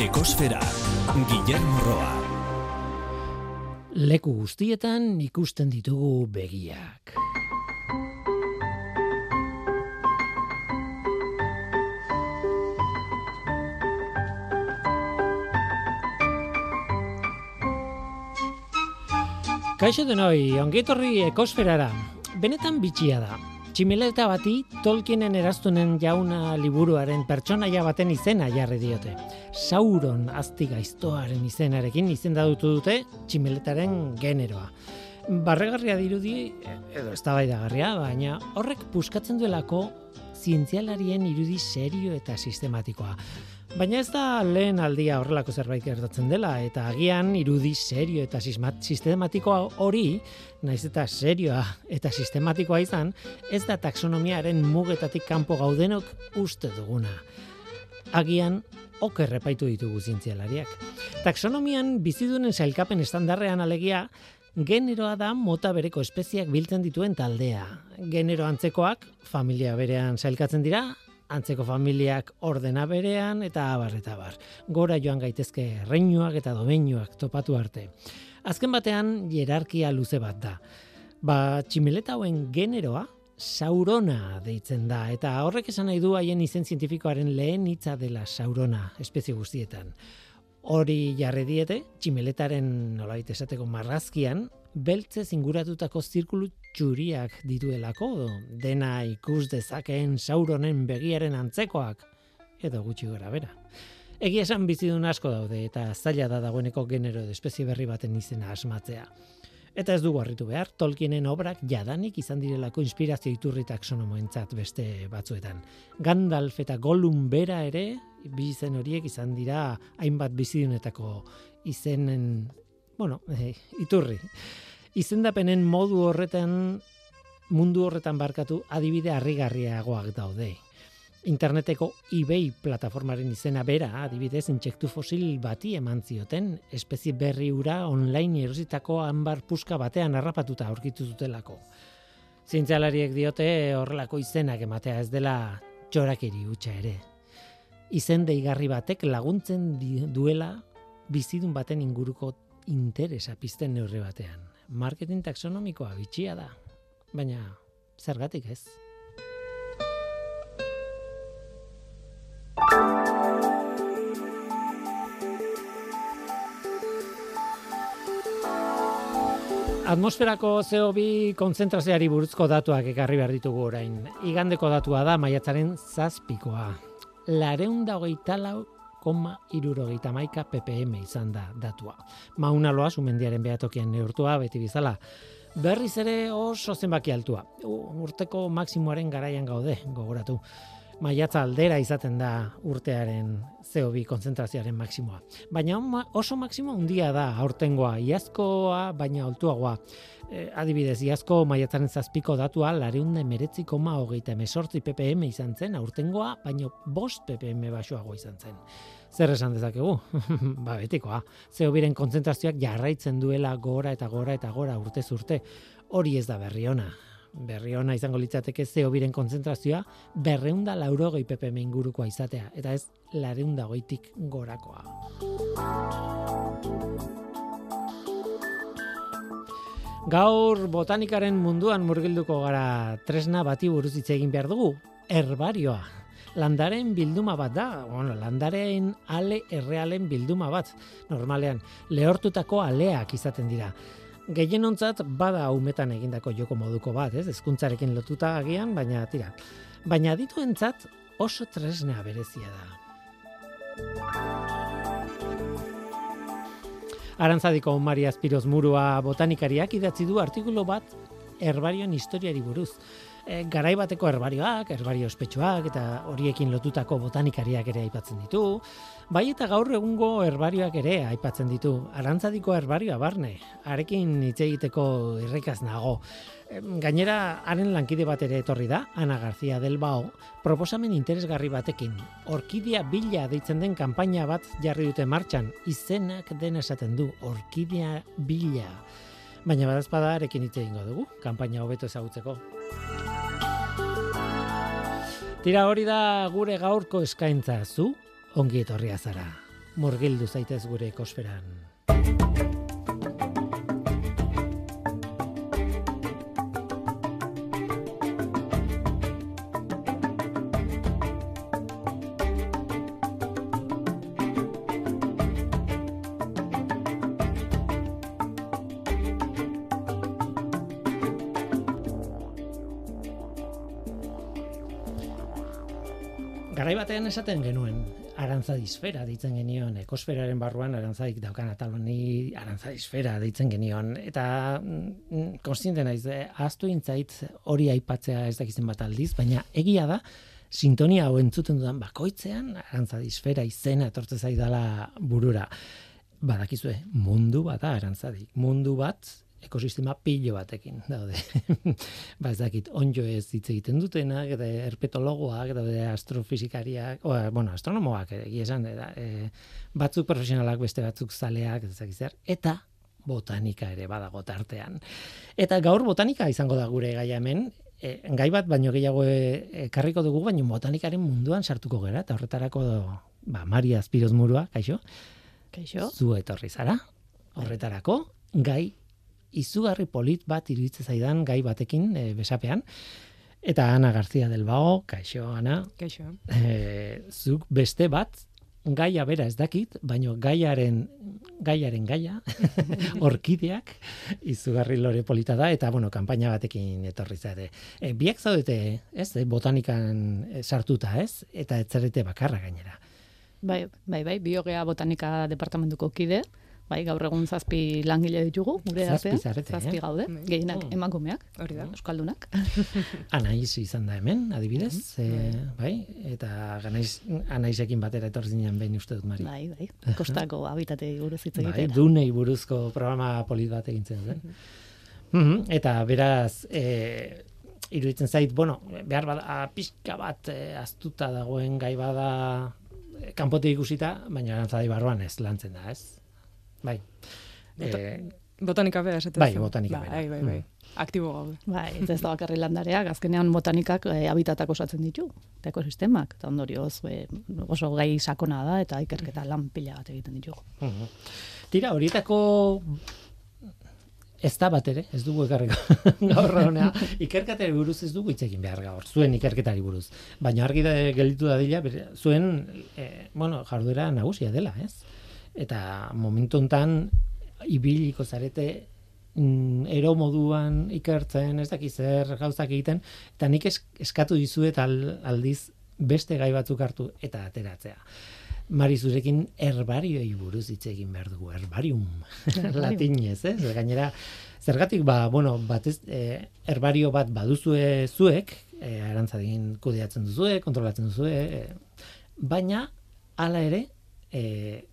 Ekosfera, Guillermo Roa. Leku guztietan ikusten ditugu begiak. Kaixo denoi, ongetorri ekosferara. Benetan bitxia da. Tximeleta bati Tolkienen eraztunen jauna liburuaren pertsonaia baten izena jarri diote. Sauron azti gaiztoaren izenarekin izendatutu dute tximeletaren generoa. Barregarria dirudi, edo eztabaidagarria, baina horrek puskatzen duelako zientzialarien irudi serio eta sistematikoa. Baina ez da lehen aldia horrelako zerbait gertatzen dela, eta agian irudi serio eta sistematikoa hori, naiz eta serioa eta sistematikoa izan, ez da taksonomiaren mugetatik kanpo gaudenok uste duguna. Agian, oker repaitu ditugu zientzialariak. Taksonomian bizidunen zailkapen estandarrean alegia, generoa da mota bereko espeziak biltzen dituen taldea. Genero antzekoak, familia berean zailkatzen dira, antzeko familiak ordena berean eta abar eta abar. Gora joan gaitezke reinuak eta domeinuak topatu arte. Azken batean hierarkia luze bat da. Ba, tximeleta hauen generoa saurona deitzen da eta horrek esan nahi du haien izen zientifikoaren lehen hitza dela saurona espezie guztietan. Hori jarri diete, tximeletaren nolait esateko marrazkian, beltze zinguratutako zirkulu txuriak dituelako, dena ikus dezakeen sauronen begiaren antzekoak, edo gutxi gora bera. Egia esan bizidun asko daude eta zaila da dagoeneko genero de espezie berri baten izena asmatzea. Eta ez dugu harritu behar, Tolkienen obrak jadanik izan direlako inspirazio iturri taksonomoentzat beste batzuetan. Gandalf eta Gollum bera ere, bi izen horiek izan dira hainbat bizidunetako izenen, bueno, e, iturri. Izendapenen modu horretan, mundu horretan barkatu, adibide harrigarriagoak daude interneteko eBay plataformaren izena bera, adibidez, intsektu fosil bati eman zioten, espezie berri ura online erositako hanbar puska batean harrapatuta aurkitu zutelako. Zientzialariek diote horrelako izenak ematea ez dela txorakeri hutsa ere. Izen deigarri batek laguntzen duela bizidun baten inguruko interesa pizten neurri batean. Marketing taxonomikoa bitxia da, baina zergatik ez? Atmosferako CO2 konzentrazioari buruzko datuak ekarri behar ditugu orain. Igandeko datua da maiatzaren zazpikoa. Lareunda hogeita lau irurogeita maika ppm izan da datua. Mauna loa sumendiaren behatokian neurtua beti bizala. Berriz ere oso zenbaki altua. Urteko maksimoaren garaian gaude, gogoratu maiatza aldera izaten da urtearen CO2 konzentrazioaren maksimoa. Baina oso maksimo handia da aurtengoa, iazkoa baina altuagoa. E, adibidez, iazko maiatzaren zazpiko datua lareunde meretzi koma hogeita emesortzi ppm izan zen, aurtengoa baino bost ppm basoago izan zen. Zer esan dezakegu? ba, betikoa. CO2ren konzentrazioak jarraitzen duela gora eta gora eta gora urtez urte. Hori ez da berri ona berri ona izango litzateke zeo biren konzentrazioa berreunda laurogei ppm ingurukoa izatea, eta ez lareunda goitik gorakoa. Gaur botanikaren munduan murgilduko gara tresna bati buruz hitz egin behar dugu, herbarioa. Landaren bilduma bat da, bueno, landaren ale errealen bilduma bat, normalean, lehortutako aleak izaten dira gehienontzat bada umetan egindako joko moduko bat, ez? Ezkuntzarekin lotuta agian, baina tira. Baina dituentzat oso tresnea berezia da. Arantzadiko Maria Espiroz Murua botanikariak idatzi du artikulu bat herbarioen historiari buruz. E, garai bateko herbarioak, herbario ospetsuak eta horiekin lotutako botanikariak ere aipatzen ditu. Bai eta gaur egungo herbarioak ere aipatzen ditu. Arantzadiko herbarioa barne, arekin hitz egiteko irrikaz nago. Gainera, haren lankide bat ere etorri da, Ana García del Bao, proposamen interesgarri batekin. Orkidia bila deitzen den kanpaina bat jarri dute martxan, izenak den esaten du, Orkidia bila. Baina badazpada arekin hitz egingo dugu, kanpaina hobeto ezagutzeko. Tira hori da gure gaurko eskaintza zu, ongi etorria zara. murgildu zaitez gure ekosferan. Garai batean esaten genuen, arantzadisfera deitzen genion, ekosferaren barruan arantzadik daukan atal honi arantzadisfera deitzen genion. Eta mm, konstiente naiz, eh, ahaztu intzait hori aipatzea ez dakizen bat aldiz, baina egia da, sintonia hau entzuten dudan bakoitzean, arantzadisfera izena etortze zaidala burura. Badakizue, mundu bat da arantzadik. Mundu bat ekosistema pilo batekin daude. ba ez dakit, onjo ez hitz egiten dutenak, eta herpetologoak, daude astrofizikariak, o, bueno, astronomoak, egia esan, da, e, batzuk profesionalak, beste batzuk zaleak, ez dakit zer, eta botanika ere badago tartean. Eta gaur botanika izango da gure gaia hemen, e, gai bat baino gehiago e, ekarriko dugu, baino botanikaren munduan sartuko gera, eta horretarako, ba, Maria Azpiroz Murua, kaixo? Kaixo. Zu etorri zara, horretarako, gai izugarri polit bat iruditzen zaidan gai batekin e, besapean. Eta Ana García del Bao, kaixo Ana, Kaixo. e, zuk beste bat gaia bera ez dakit, baino gaiaren gaiaren gaia, orkideak, izugarri lore polita da, eta, bueno, kanpaina batekin etorri zare. E, biak zaudete, ez, botanikan sartuta, ez, eta etzerete bakarra gainera. Bai, bai, bai, biogea botanika departamentuko kide, bai, gaur egun zazpi langile ditugu, gure Zazpi artean. zarete, zazpi eh? gaude, Bai. gehienak Oh. emakumeak, Hori da. euskaldunak. Anaiz izan da hemen, adibidez, e, bai, eta ganaiz, anaizekin batera etorri zinen behin uste dut, Mari. Bai, bai, kostako habitatei buruz hitz Bai, egitera. dunei buruzko programa polit bat egin zen, zen. Mhm, Eta beraz, e, iruditzen zait, bueno, behar bada pixka bat e, aztuta dagoen gai bada e, kanpotik ikusita, baina arantzadai barruan ez lantzen da, ez? Bai. Bota- E, Botanika bera, esaten Bai, botanika bera. Bai, bai, bai. Aktibo gaude. Bai, ez da bakarri landareak, azkenean botanikak e, habitatak osatzen ditu, eta ekosistemak, eta ondorioz e, oso gai sakona da, eta ikerketa lan pila bat egiten ditugu. mhm. Tira, horietako ez da bat ere, ez dugu ekarriko gaur honea. Ikerketari buruz ez dugu hitz egin behar gaur, zuen ikerketari buruz. Baina argi da gelditu da dila, bere- zuen, e, bueno, jarduera nagusia dela, ez? Eta momentu hontan ibiliko zarete mm, ero moduan ikertzen, ez dakiz zer gauzak egiten, eta nik es, eskatu dizuet al, aldiz beste gai batzuk hartu eta ateratzea. Mari zurekin herbarioi buruz hitz egin behar dugu, herbarium, latinez, ez? Gainera, zergatik, ba, bueno, batez, e, herbario bat baduzue zuek, e, arantzadin kudeatzen duzue, kontrolatzen duzue, e, baina, hala ere, e,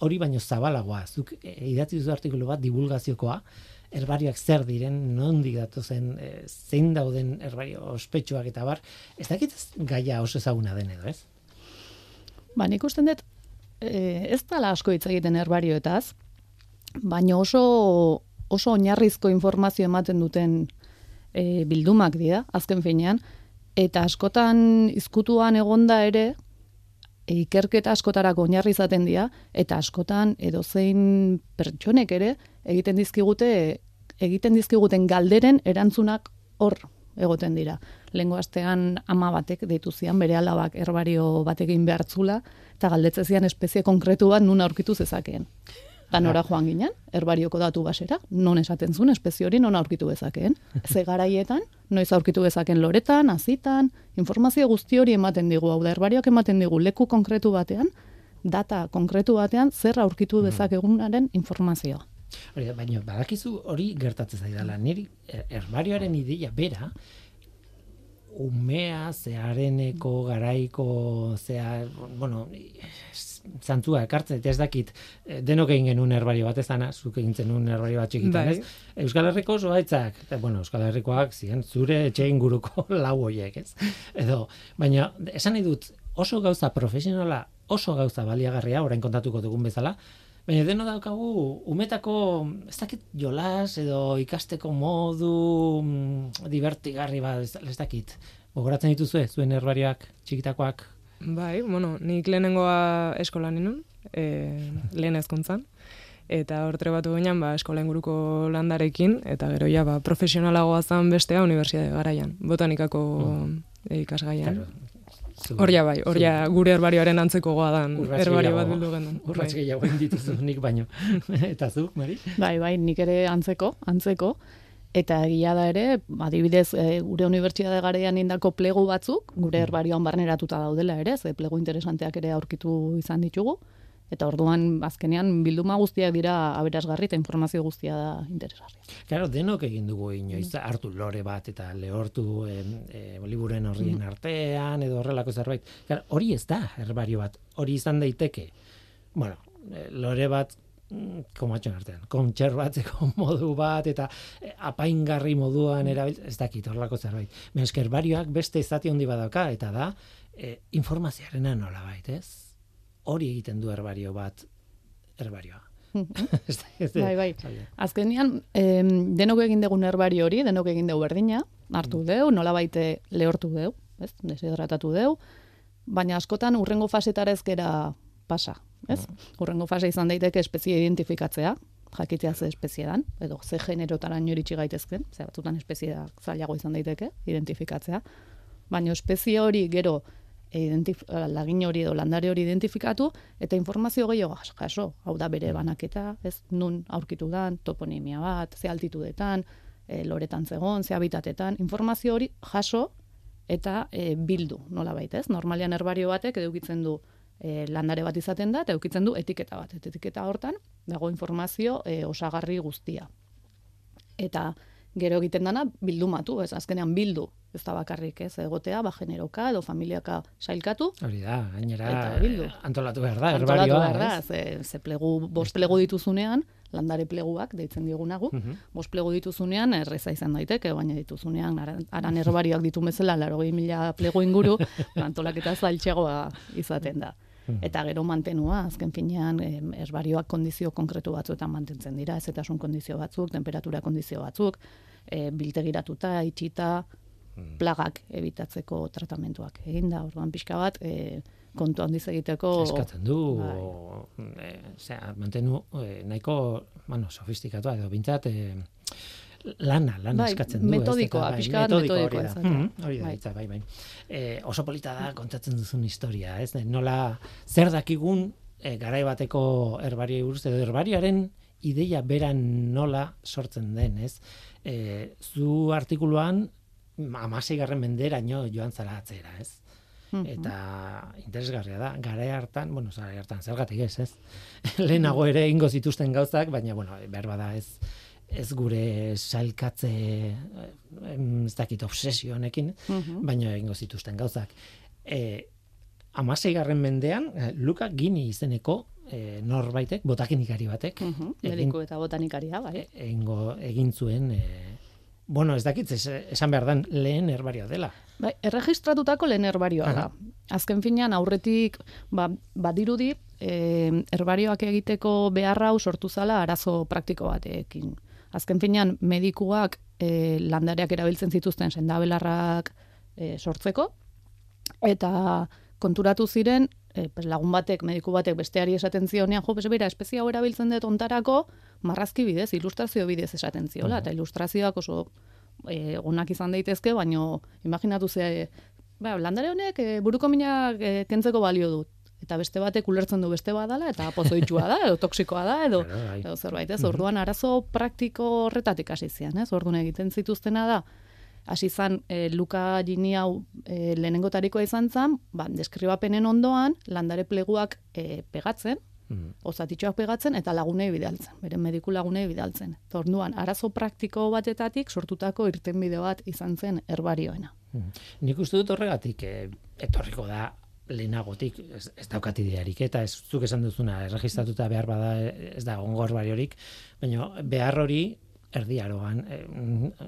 hori baino zabalagoa, zuk e, idatzi duzu artikulu bat divulgaziokoa, herbarioak zer diren, nondik datozen, e, zein dauden herbario ospetsuak eta bar, ez dakit gaia oso ezaguna den edo, ez? Ba, nik usten dut, e, ez dala asko hitz egiten herbarioetaz, baina oso, oso oinarrizko informazio ematen duten e, bildumak dira, azken finean, eta askotan izkutuan egonda ere, ikerketa askotarako oinarri izaten dira, eta askotan edozein pertsonek ere egiten dizkigute egiten dizkiguten galderen erantzunak hor egoten dira. Lengo astean ama batek deitu zian bere alabak herbario batekin behartzula eta galdetze zian espezie konkretu bat nun aurkitu zezakeen. Ta nora joan ginen, herbarioko datu basera, non esaten zuen espezie hori non aurkitu bezakeen. Ze garaietan, noiz aurkitu bezaken loretan, azitan, informazio guzti hori ematen digu, hau da, herbarioak ematen digu leku konkretu batean, data konkretu batean, zer aurkitu dezakegunaren informazioa. Hori, da, baina badakizu hori gertatzen zaidala. Niri her- herbarioaren ideia bera umea, zeareneko, garaiko, zea, bueno, zantzua ekartzen, eta ez dakit, eh, denok egin genuen herbario bat, ez dana, zuk egin zenuen herbario bat txikitan, Bai. ez? Euskal Herriko zuaitzak, eta, bueno, Euskal Herrikoak ziren zure etxe inguruko lau hoiek, ez? Edo, baina, esan nahi dut, oso gauza profesionala, oso gauza baliagarria, orain kontatuko dugun bezala, Baina deno daukagu umetako, ez dakit jolas edo ikasteko modu mm, divertigarri bat, ez, ez dakit. Gogoratzen dituzue, zuen herbarioak, txikitakoak. Bai, bueno, nik lehenengoa eskolan ninun, e, lehen ezkuntzan. Eta hor trebatu ginen, ba, eskola inguruko landarekin, eta gero ja, ba, profesionalagoa zan bestea unibertsitate garaian, botanikako e, ikasgaian. Hor ja bai, hor ja gure herbarioaren antzeko goa herbario bat bildu genuen. Urrats Bai. gehiago dituzu nik baino. Eta zu, Mari? Bai, bai, nik ere antzeko, antzeko. Eta egia da ere, adibidez, e, gure unibertsitate garaian indako plegu batzuk, gure herbarioan barneratuta daudela ere, ze plegu interesanteak ere aurkitu izan ditugu. Eta orduan, azkenean, bilduma guztiak dira aberasgarri eta informazio guztia da interesgarria. Claro, denok egin dugu inoiz hartu lore bat eta lehortu e, e, liburuen horrien artean edo horrelako zerbait. Claro, hori ez da herbario bat. Hori izan daiteke. Bueno, e, lore bat mm, komatxon artean, kontserbatzeko modu bat eta e, apaingarri moduan erabil, ez dakit horrelako zerbait. Herbarioak beste zati handi badauka eta da e, informazioarena nola bait, ez? Hori egiten du herbario bat herbarioa. Da- Bai, bai. zaila. Azkenean, em, denok egin dugun herbario hori, denok egin dugu berdina, hartu deu, nola baite lehortu deu, ez? Deshidratatu deu, baina askotan urrengo fasetara ez gera pasa, ez? Urrengo fase izan daiteke espezie identifikatzea, jakitea ze espezie dan, edo ze generotaraino iritsi gaitezken, ze batzutan espezie zailago izan daiteke, identifikatzea, baina espezie hori gero identif lagin hori edo landare hori identifikatu eta informazio gehiago jas- jaso. Hau da bere banaketa, ez nun aurkitu dan, toponimia bat, ze altitudetan, e, loretan zegon, ze habitatetan, informazio hori jaso eta e, bildu, nola ez? Normalian herbario batek edukitzen du e, landare bat izaten da, eta edukitzen du etiketa bat. Eta etiketa hortan dago informazio e, osagarri guztia. Eta gero egiten dana bildumatu, ez azkenean bildu, ez da bakarrik ez egotea, ba generoka edo familiaka sailkatu, Hori da, gainera bildu. antolatu behar da, antolatu herbarioa. behar da, ze, ze plegu, bost plegu dituzunean, landare pleguak deitzen digunagu, Mhm. bost plegu dituzunean erreza izan daiteke, baina dituzunean aran, aran herbarioak ditu bezala, laro mila plegu inguru, antolaketa zailtxegoa izaten da. Eta gero mantenua, azken finean, em, herbarioak kondizio konkretu batzuetan mantentzen dira, ezetasun kondizio batzuk, temperatura kondizio batzuk, e, biltegiratuta, itxita, plagak ebitatzeko tratamentuak eginda, orduan pixka bat, e, kontu handiz egiteko... eskatzen du Bai. o, e, zera, mantenu e, nahiko bueno, sofistikatua edo bintzat e, lana, lana Bai, eskatzen du. metodikoa, ez? Eta, bat metodikoa metodikoa hori da. izatea. Mhm, hori da, Bai. hitza, bai, bai. E, oso polita da kontatzen duzun historia, ez? Nola zer dakigun e, garai bateko herbaria buruz edo herbarioaren ideia beran nola sortzen den, ez? E, zu artikuluan amasei garren menderaino joan zara atzera, ez? Eta interesgarria da, garai hartan, bueno, garai hartan, zergatik ez, ez? Lehenago ere ingo zituzten gauzak, baina, bueno, behar bada ez, ez gure salkatze, em, ez dakit, obsesio honekin, Mhm. baina egingo zituzten gauzak. E, amaseigarren mendean, eh, Luka Gini izeneko e, norbaitek, botakinikari batek, Mhm, egin- mediku eta botanikaria, bai. e- egingo, egin zuen, e, bueno, ez dakit, esan behar dan, lehen herbario dela. Bai, erregistratutako lehen herbarioa da. Azken finean aurretik ba, badirudi e, herbarioak egiteko beharra sortu zala arazo praktiko batekin. Azken finean medikuak e, landareak erabiltzen zituzten sendabelarrak e, sortzeko eta konturatu ziren e, pues lagun batek, mediku batek besteari esaten zionean, jo, pues bera, espezie hau erabiltzen dut ontarako, marrazki bidez, ilustrazio bidez esaten ziola, eta ilustrazioak oso e, onak izan daitezke, baino imaginatu ze, ba, landare honek e, buruko minak e, kentzeko balio dut. Eta beste batek ulertzen du beste badala, eta pozoitxua da, edo toksikoa da, edo, bai. edo zerbait, ez? Orduan arazo praktiko horretatik hasi zian, ez? Orduan egiten zituztena da, hasi zan e, Luka Gini hau e, lehenengotarikoa izan zan, ba, deskribapenen ondoan, landare pleguak e, pegatzen, Mhm. osatitxoak pegatzen eta lagunei bidaltzen, beren mediku lagunei bidaltzen. Eta Orduan, arazo praktiko batetatik sortutako irtenbide bat izan zen herbarioena. Mhm. Nik uste dut horregatik e, etorriko da lehenagotik, ez, ez daukat idearik, eta ez zuk esan duzuna, erregistratuta behar bada eh, ez da ongor bariorik, baina behar hori erdiaroan, e,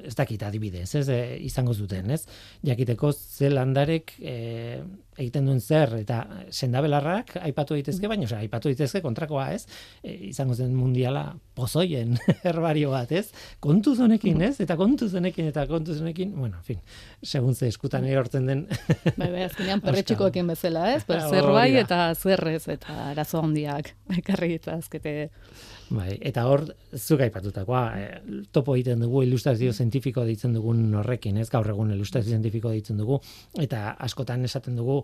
ez dakit adibidez, ez, e, izango zuten, ez? Jakiteko ze landarek e, egiten duen zer eta sendabelarrak aipatu daitezke baina osea aipatu daitezke kontrakoa ez? E, izango zen mundiala pozoien herbario bat ez? Kontu zonekin ez? Eta kontu zonekin eta kontu zonekin bueno en fin segun ze eskutan erortzen den. Bai bai azkenean perretxikoekin bezala ez? Per bai eta zerrez eta arazo handiak ekarri azkete Bai, eta hor, zuk aipatutakoa, e, topo egiten dugu ilustrazio zientifiko ditzen dugun horrekin, ez gaur egun ilustrazio zientifiko ditzen dugu, eta askotan esaten dugu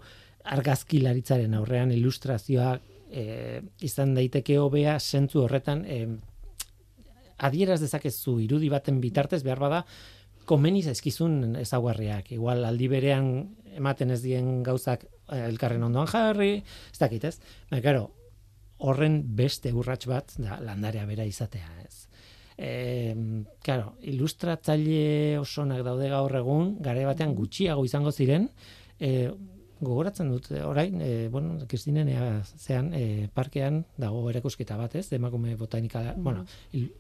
argazkilaritzaren aurrean ilustrazioa e, izan daiteke hobea sentzu horretan e, adieraz dezakezu irudi baten bitartez behar bada komeni zaizkizun ezaugarriak. Igual aldi berean ematen ez dien gauzak elkarren ondoan jarri, ez dakit ez. Baina, claro, horren beste urrats bat da landarea bera izatea, ez. E, claro, ilustratzaile osonak daude gaur egun, gare batean gutxiago izango ziren, e, gogoratzen dut, orain, e, bueno, Kristinen zean, e, parkean dago erakusketa bat, ez, emakume botanika, mm. bueno, il,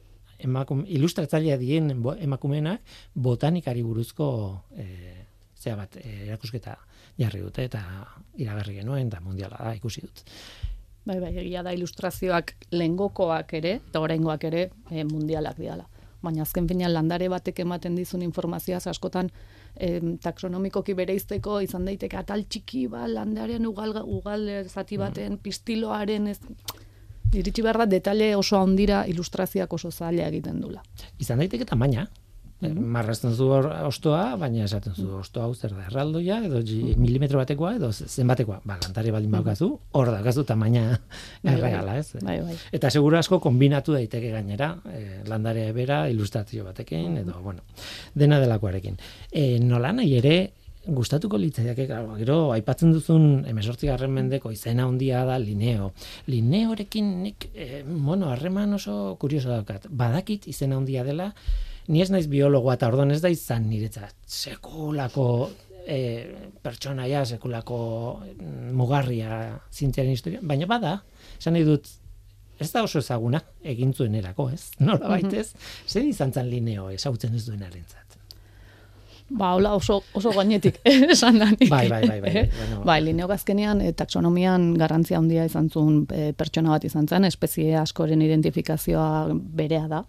emakume, ilustratzailea dien emakumeenak botanikari buruzko e, zea bat, e, erakusketa jarri dute, eta iragarri genuen, da mundiala da, ikusi dut. Bai, bai, egia da ilustrazioak lengokoak ere, eta oraingoak ere e, mundialak diala. Baina azken finean landare batek ematen dizun informazioa askotan e, taksonomikoki bereizteko izan daiteke atal txiki ba landarean ugal ugal zati mm. baten pistiloaren ez iritsi behar da detale oso handira ilustrazioak oso zaila egiten dula. Izan daiteke tamaina, Mm -hmm. Marrazten zu ostoa, baina esaten zu ostoa hau zer da erraldoia, edo mm milimetro batekoa, edo zenbatekoa. Ba, lantari baldin mm baukazu, hor da, gazu tamaina bai, bai. erreala, ez? Bai, bai. Eta seguru asko kombinatu daiteke gainera, e, landarea bera, ilustrazio batekin, edo, bueno, dena delakoarekin. E, nola nahi ere, gustatuko litzaiake, gero, aipatzen duzun emesortzi garren mendeko izena handia da lineo. Lineorekin nik, e, bueno, harreman oso kurioso daukat. Badakit izena handia dela, ni ez naiz biologoa eta orduan ez da izan niretzat sekulako e, pertsonaia, sekulako mm, mugarria zintziaren historia, baina bada, esan nahi dut, ez da oso ezaguna egin zuen erako, ez? Nola baitez, mm -hmm. zer izan zan lineo ezautzen ez duen arentzat. Ba, hola oso, oso gainetik esan danik. Bai, bai, bai. Bai, bueno. bai lineo gazkenean, e, taksonomian garrantzia handia izan zuen e, pertsona bat izan zen, espezie askoren identifikazioa berea da,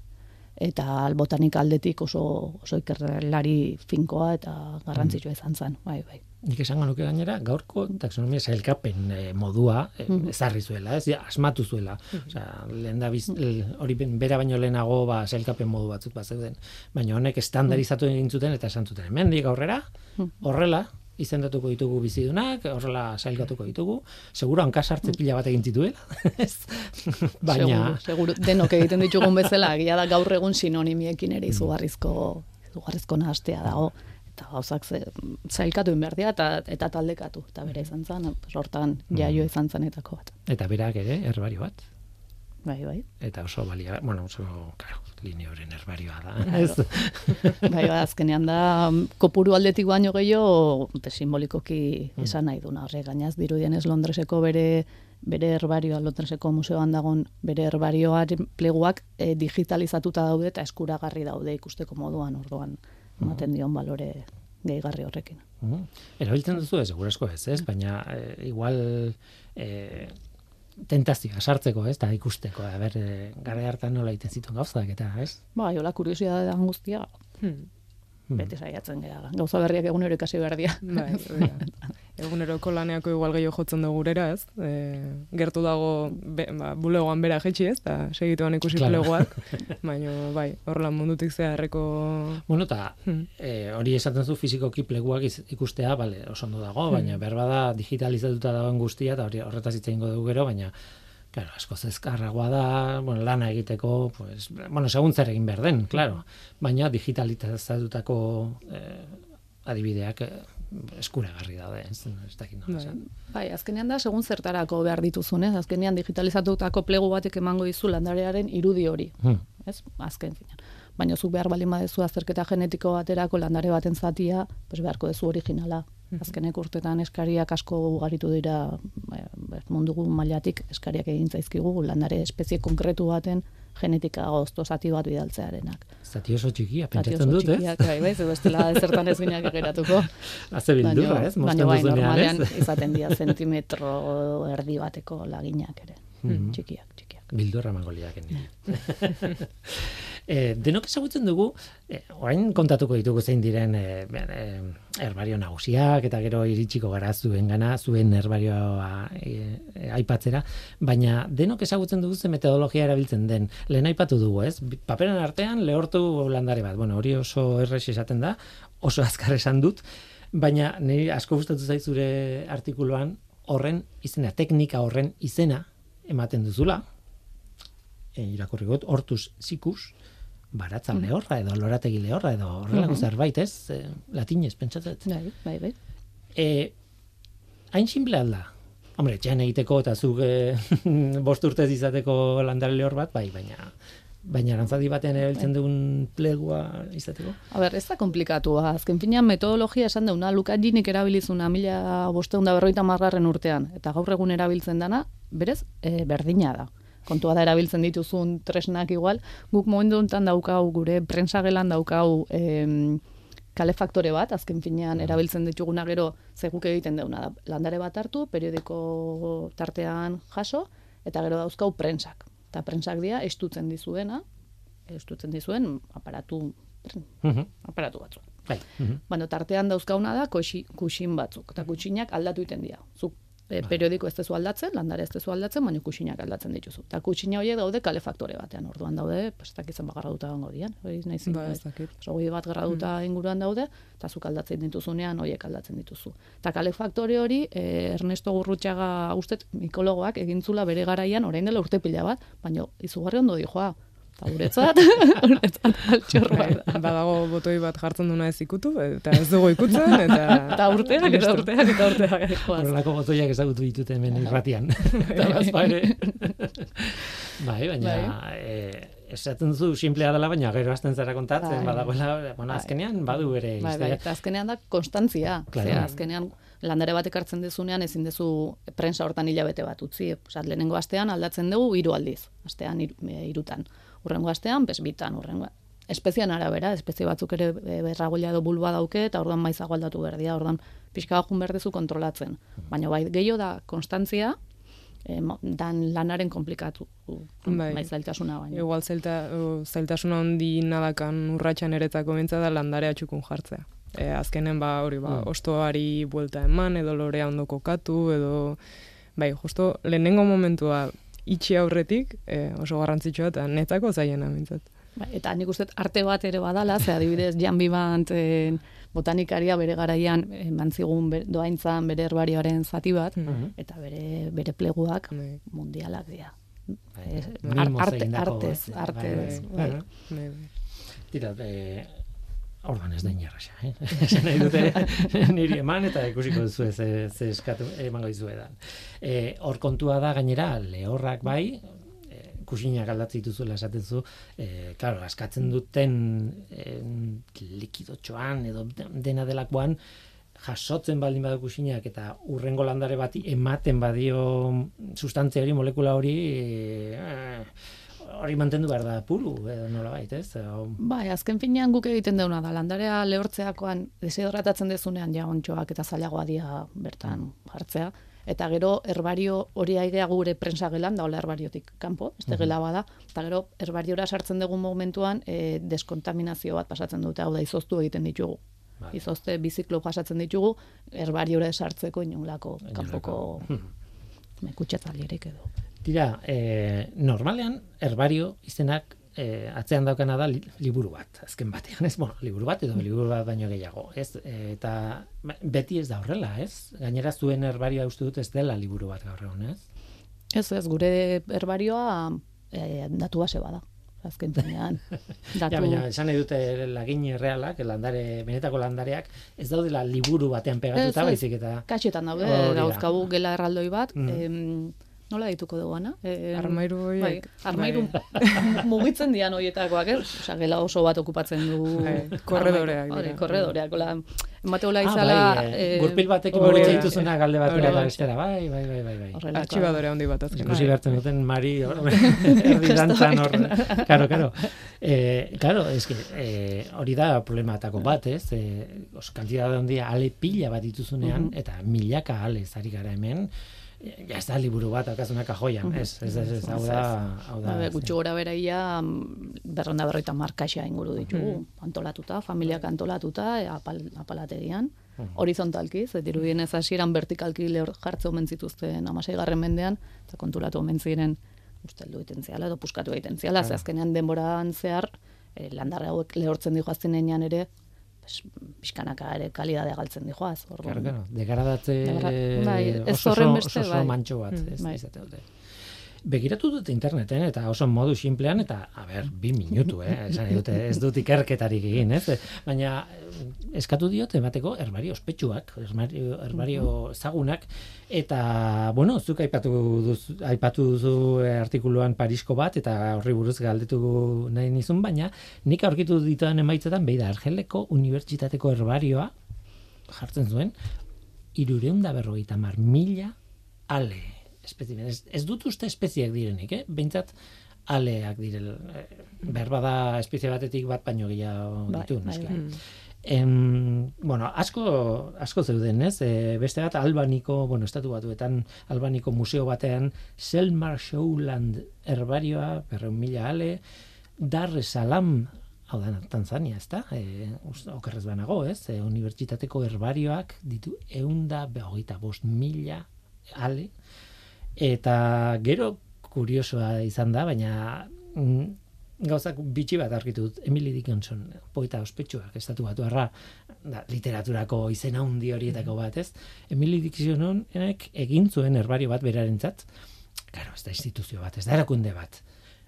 eta albotanik aldetik oso oso ikerlari finkoa eta garrantzitsua mm. izan zen, bai, bai. Nik esango nuke gainera, gaurko taxonomia sailkapen e, modua e, ezarri zuela, ez? Ja, asmatu zuela. Mm Osea, lehen da biz, hori bera baino lehenago ba sailkapen modu batzuk bat zeuden. Baina honek estandarizatu egin zuten eta esan zuten, hemendik aurrera, horrela, izendatuko ditugu bizidunak, horrela sailkatuko ditugu, seguro hankasartze mm. pila bat egin zituela, baina... Seguro, denok egiten ditugun bezala, gila da gaur egun sinonimiekin ere izugarrizko, izugarrizko nahastea dago, eta gauzak ze, zailkatu inberdia eta, eta taldekatu, eta bere izan zen, sortan jaio mm. izan zenetako bat. Eta berak ere, herbario bat. Bai, bai. Eta oso balia, bueno, oso, claro, lineoren herbarioa da. bai, bai, azkenean da, kopuru aldetik baino gehiago, simbolikoki mm. esan nahi duna. Horre, gainaz, dirudien ez Londreseko bere bere herbarioa, Londreseko museoan dagon bere herbarioaren pleguak e, digitalizatuta daude eta eskuragarri daude ikusteko moduan, orduan, ematen mm. dion balore gehigarri horrekin. Mm. Erabiltzen duzu ez, segurasko ez, ez? Baina, e, igual, e, tentazioa sartzeko, ez, da ikusteko, a ber, e, gara hartan nola iten zituen gauzak, eta, ez? Ba, jola kuriosia da angustia, hmm. hmm. bete saiatzen gara, gauza berriak egunero ikasi berdia. Bai, eguneroko laneako igual gehiago jotzen dugu gurera, ez? E, gertu dago be, ba, bulegoan bera jetxi, ez? Da, segituan ikusi claro. bulegoak, baina, bai, horrela mundutik zeharreko... Bueno, eta hmm. e, hori esaten zu fizikoki pleguak ikustea, bale, oso ondo dago, hmm. baina berba da digitalizatuta dagoen guztia, eta hori horretaz itzein dugu gero, baina Claro, asko zezkarragoa da, bueno, lana egiteko, pues, bueno, segun zer egin behar den, claro. Baina digitalizatutako eh, adibideak eh, eskuragarri daude, ez, ez dakit bai. bai, azkenean da, segun zertarako behar dituzun, ez? Azkenean digitalizatutako plegu batek emango dizu landarearen irudi hori, hmm. ez? Azken finean. Baina zuk behar bali madezu azterketa genetiko baterako landare baten zatia, pues beharko dezu originala. Hmm. Azkenek urtetan eskariak asko ugaritu dira eh, mundugu mailatik eskariak egin zaizkigu landare espezie konkretu baten genetika gozto zati bat bidaltzearenak. Zati oso txikia, Zati pentsatzen oso dut, ez? txikiak, Bai, bai, ze bestela ezertan ez gineak geratuko. Haze bildurra, ez? Baina bai, normalean izaten dira zentimetro erdi bateko laginak ere. Mhm. Txikiak, txikiak. Bildurra emango liake niri. E, denok ezagutzen dugu, e, orain kontatuko ditugu zein diren e, ben, e, herbario nagusiak eta gero iritsiko gara zuen gana, zuen herbarioa e, e, aipatzera, baina denok ezagutzen dugu ze metodologia erabiltzen den. Lehen aipatu dugu, ez? Paperen artean lehortu landare bat. Bueno, hori oso errex esaten da, oso azkar esan dut, baina niri asko gustatu zait zure artikuluan horren izena, teknika horren izena ematen duzula, e, irakurri gut, hortuz zikus, baratzal lehorra edo lorategi lehorra edo horrelako zerbait, ez? E, latinez, pentsatzen. Bai, bai, bai. E, hain simple alda? Hombre, txan egiteko eta zuk e, bost urtez izateko landare lehor bat, bai, baina baina arantzadi batean erabiltzen dugun plegua izateko? A ber, ez da komplikatua. Azken finean metodologia esan deuna, Lukaginik erabilizuna mila bosteun da berroita margarren urtean, eta gaur egun erabiltzen dana, berez, e, berdina da. Kontua da erabiltzen dituzun tresnak igual, guk momentu honetan daukau gure prensagelan daukau em, kalefaktore bat, azken finean erabiltzen dituguna gero zeguk egiten deuna da. Landare bat hartu, periodiko tartean jaso, eta gero dauzkau prensak. Eta prensak dira estutzen dizuena, estutzen dizuen aparatu, Mhm, aparatu batzuk. Bai. mhm. Bueno, tartean dauzkauna da kuxin batzuk, eta kuxinak aldatu iten dira. Zuk e, periodiko ez tezu aldatzen, landare ez tezu aldatzen, baina kuxinak aldatzen dituzu. Eta kuxina horiek daude kalefaktore batean, orduan daude, pues, ez dakizan bagarraduta gongo dian, hori nahi zin, Ba, ez dakit. hogei bat graduta inguruan daude, eta zuk aldatzen dituzunean, horiek aldatzen dituzu. Eta kalefaktore hori, eh, Ernesto Gurrutxaga ustet mikologoak egintzula bere garaian, orain dela urte pila bat, baina izugarri ondo dijoa. Eta guretzat, guretzat altxorra Bai, da. badago botoi bat jartzen duna ez ikutu, eta ez dugu ikutzen, eta... Eta urteak, eta urteak, eta urteak. Horrelako botoiak ezagutu ditut hemen irratian. Ere. bai, baina e, esaten duzu simplea dela, baina gero hasten zara kontatzen, Bai. badagoela, bueno, Bai. azkenean badu bere Bai, bai, eta azkenean da konstantzia. Claro. Azkenean landare bat ekartzen dezunean ezin dezu prensa hortan hilabete bat utzi. Osea, lehenengo astean aldatzen dugu hiru aldiz. Astean hiru- e, hirutan. Urrengo astean bez bitan, urrengo espezian arabera, espezie batzuk ere e, berragoila edo bulba dauke eta orduan maizago aldatu berdia, orduan pixka bat jun behar duzu kontrolatzen. Baina bai, gehiago da konstantzia, e, dan lanaren komplikatu Bai. bai. zailtasuna baina. Igual zailta, o, zailtasuna handi nadakan urratxan eretako bintza da landarea txukun jartzea. E, azkenen ba hori ba, Mm. ostoari buelta eman edo lorea ondo kokatu edo bai, justo lehenengo momentua itxi aurretik e, oso garrantzitsua eta netako zaiena mintzat. Ba, eta nik uste arte bat ere badala, ze adibidez Jan Bibant en, botanikaria bere garaian eman zigun be- doaintzan bere herbarioaren zati bat, Mhm. eta bere bere pleguak Bai. mundialak dira. Bai, Ez, mimoz arte, artez, ez? artez, Bai, bai. bai. Bai, bai. Tira, e, orduan ez da inerraxa, eh? Esan nahi dute niri eman eta ikusiko duzu ze, ze eskatu emango dizu edan. E, hor kontua da gainera, lehorrak bai, e, kusinak aldatzen dituzuela esaten zu, e, claro, askatzen duten e, likidotxoan edo dena delakoan, jasotzen baldin badu kusinak eta urrengo landare bati ematen badio sustantzia hori, molekula hori, e, hori mantendu behar da puru, edo nola ez? O, Bai, azken finean guk egiten deuna da, landarea lehortzeakoan desedotratatzen dezunean ja ontxoak eta zailagoa dira bertan jartzea. Eta gero herbario hori aigea gure prensa gelan, da hola herbariotik kanpo, beste gela bada, eta gero herbariora sartzen dugun momentuan e, deskontaminazio bat pasatzen dute, hau da izoztu egiten ditugu. Bai. Izozte biziklo pasatzen ditugu, herbariora sartzeko inolako Inolako. kanpoko mekutxetzalirik edo. Tira, e, normalean, herbario izenak e, atzean daukana da li, liburu bat, azken batean, ez? Bueno, liburu bat edo liburu bat baino gehiago, ez? Eta ba, beti ez da horrela, ez? Gainera zuen herbarioa uste dut ez dela liburu bat gaur egun, ez? Ez ez, gure herbarioa e, datu base bada. Azken finean. Datu, Ja, baina esan nahi dute lagin realak, landare, benetako landareak, ez daudela liburu batean pegatuta, baizik eta... Kaxetan daude, Hori da. dauzkagu gela erraldoi bat, Mm. em, nola dituko dugu, ana? Em, Armairu Bai, horiek. armairu mugitzen dian horietakoak, ez? Osea, gela oso bat okupatzen du. Bai, korredoreak Hori, korredoreak, hola, Emateola Ah, izala... bai, eh, eh, gurpil batekin hori dituzuna galde da. eta bestera, bai, bai, bai, bai, bai. Artxibadore handi bat azken. Ikusi behartzen duten Mari erdi dantzan hor. Claro, claro. Eh, claro, es que eh, hori da problematako bat, ez? Eh, os kantitate handia ale pila bat dituzunean eta milaka ale ari gara hemen. Eh, Ja ez da liburu bat, akazunak kajoian, ez, ez, ez, ez, hau da, hau da. Ba, gutxi gora beraia berronda berroita markaxa inguru ditugu, antolatuta, familiak antolatuta, apal, apalategian, horizontalki, ze dirudien ez hasieran vertikalki lehor jartze omen zituzten amasei garren mendean, eta konturatu omen ziren usteldu egiten ziala, edo puskatu egiten ziala, ze azkenean denboran zehar, e, landarra hauek lehortzen dijoazten enean ere, pixkanaka ere kalidadea galtzen dijoaz. Orduan, Claro, claro, degradatze Degra- bai, ez oso, oso, oso, oso bai. mantxo bat, Mm, ez, bai. Begiratu dut interneten eta oso modu sinplean eta, a ber, bi minutu, eh? Esan dute, ez dut ikerketarik egin, ez? Baina eh, eskatu diote emateko herbario ospetsuak, herbario, herbario zagunak, eta, bueno, zuk aipatu, duzu, aipatu duzu eh, artikuluan Parisko bat, eta horri buruz galdetu nahi nizun, baina nik aurkitu ditudan emaitzetan, behi da, Argeleko Unibertsitateko herbarioa, jartzen zuen, irureunda berrogeita mar mila ale espezimen. Ez, ez dut uste espeziak direnik, eh? Behintzat aleak direl. Eh, behar bada espezie batetik bat baino gehiago Bai, ditu, bai, bai. Em, bueno, asko, asko zeuden, ez? E, beste bat Albaniko, bueno, estatu batuetan Albaniko museo batean Selmar Showland herbarioa, berreun mila ale, Dar es Salaam, hau da, Tanzania, ez da? E, uste, okerrez banago, ez? E, unibertsitateko herbarioak ditu eunda behogeita bost mila ale, eta gero kuriosoa izan da, baina mm, gauzak bitxi bat argitu dut, Emily Dickinson, poeta ospetsuak, estatu batu da, literaturako izena handi horietako bat, ez? Emily Dickinsonek egin zuen herbario bat berarentzat, claro, ez da instituzio bat, ez da erakunde bat,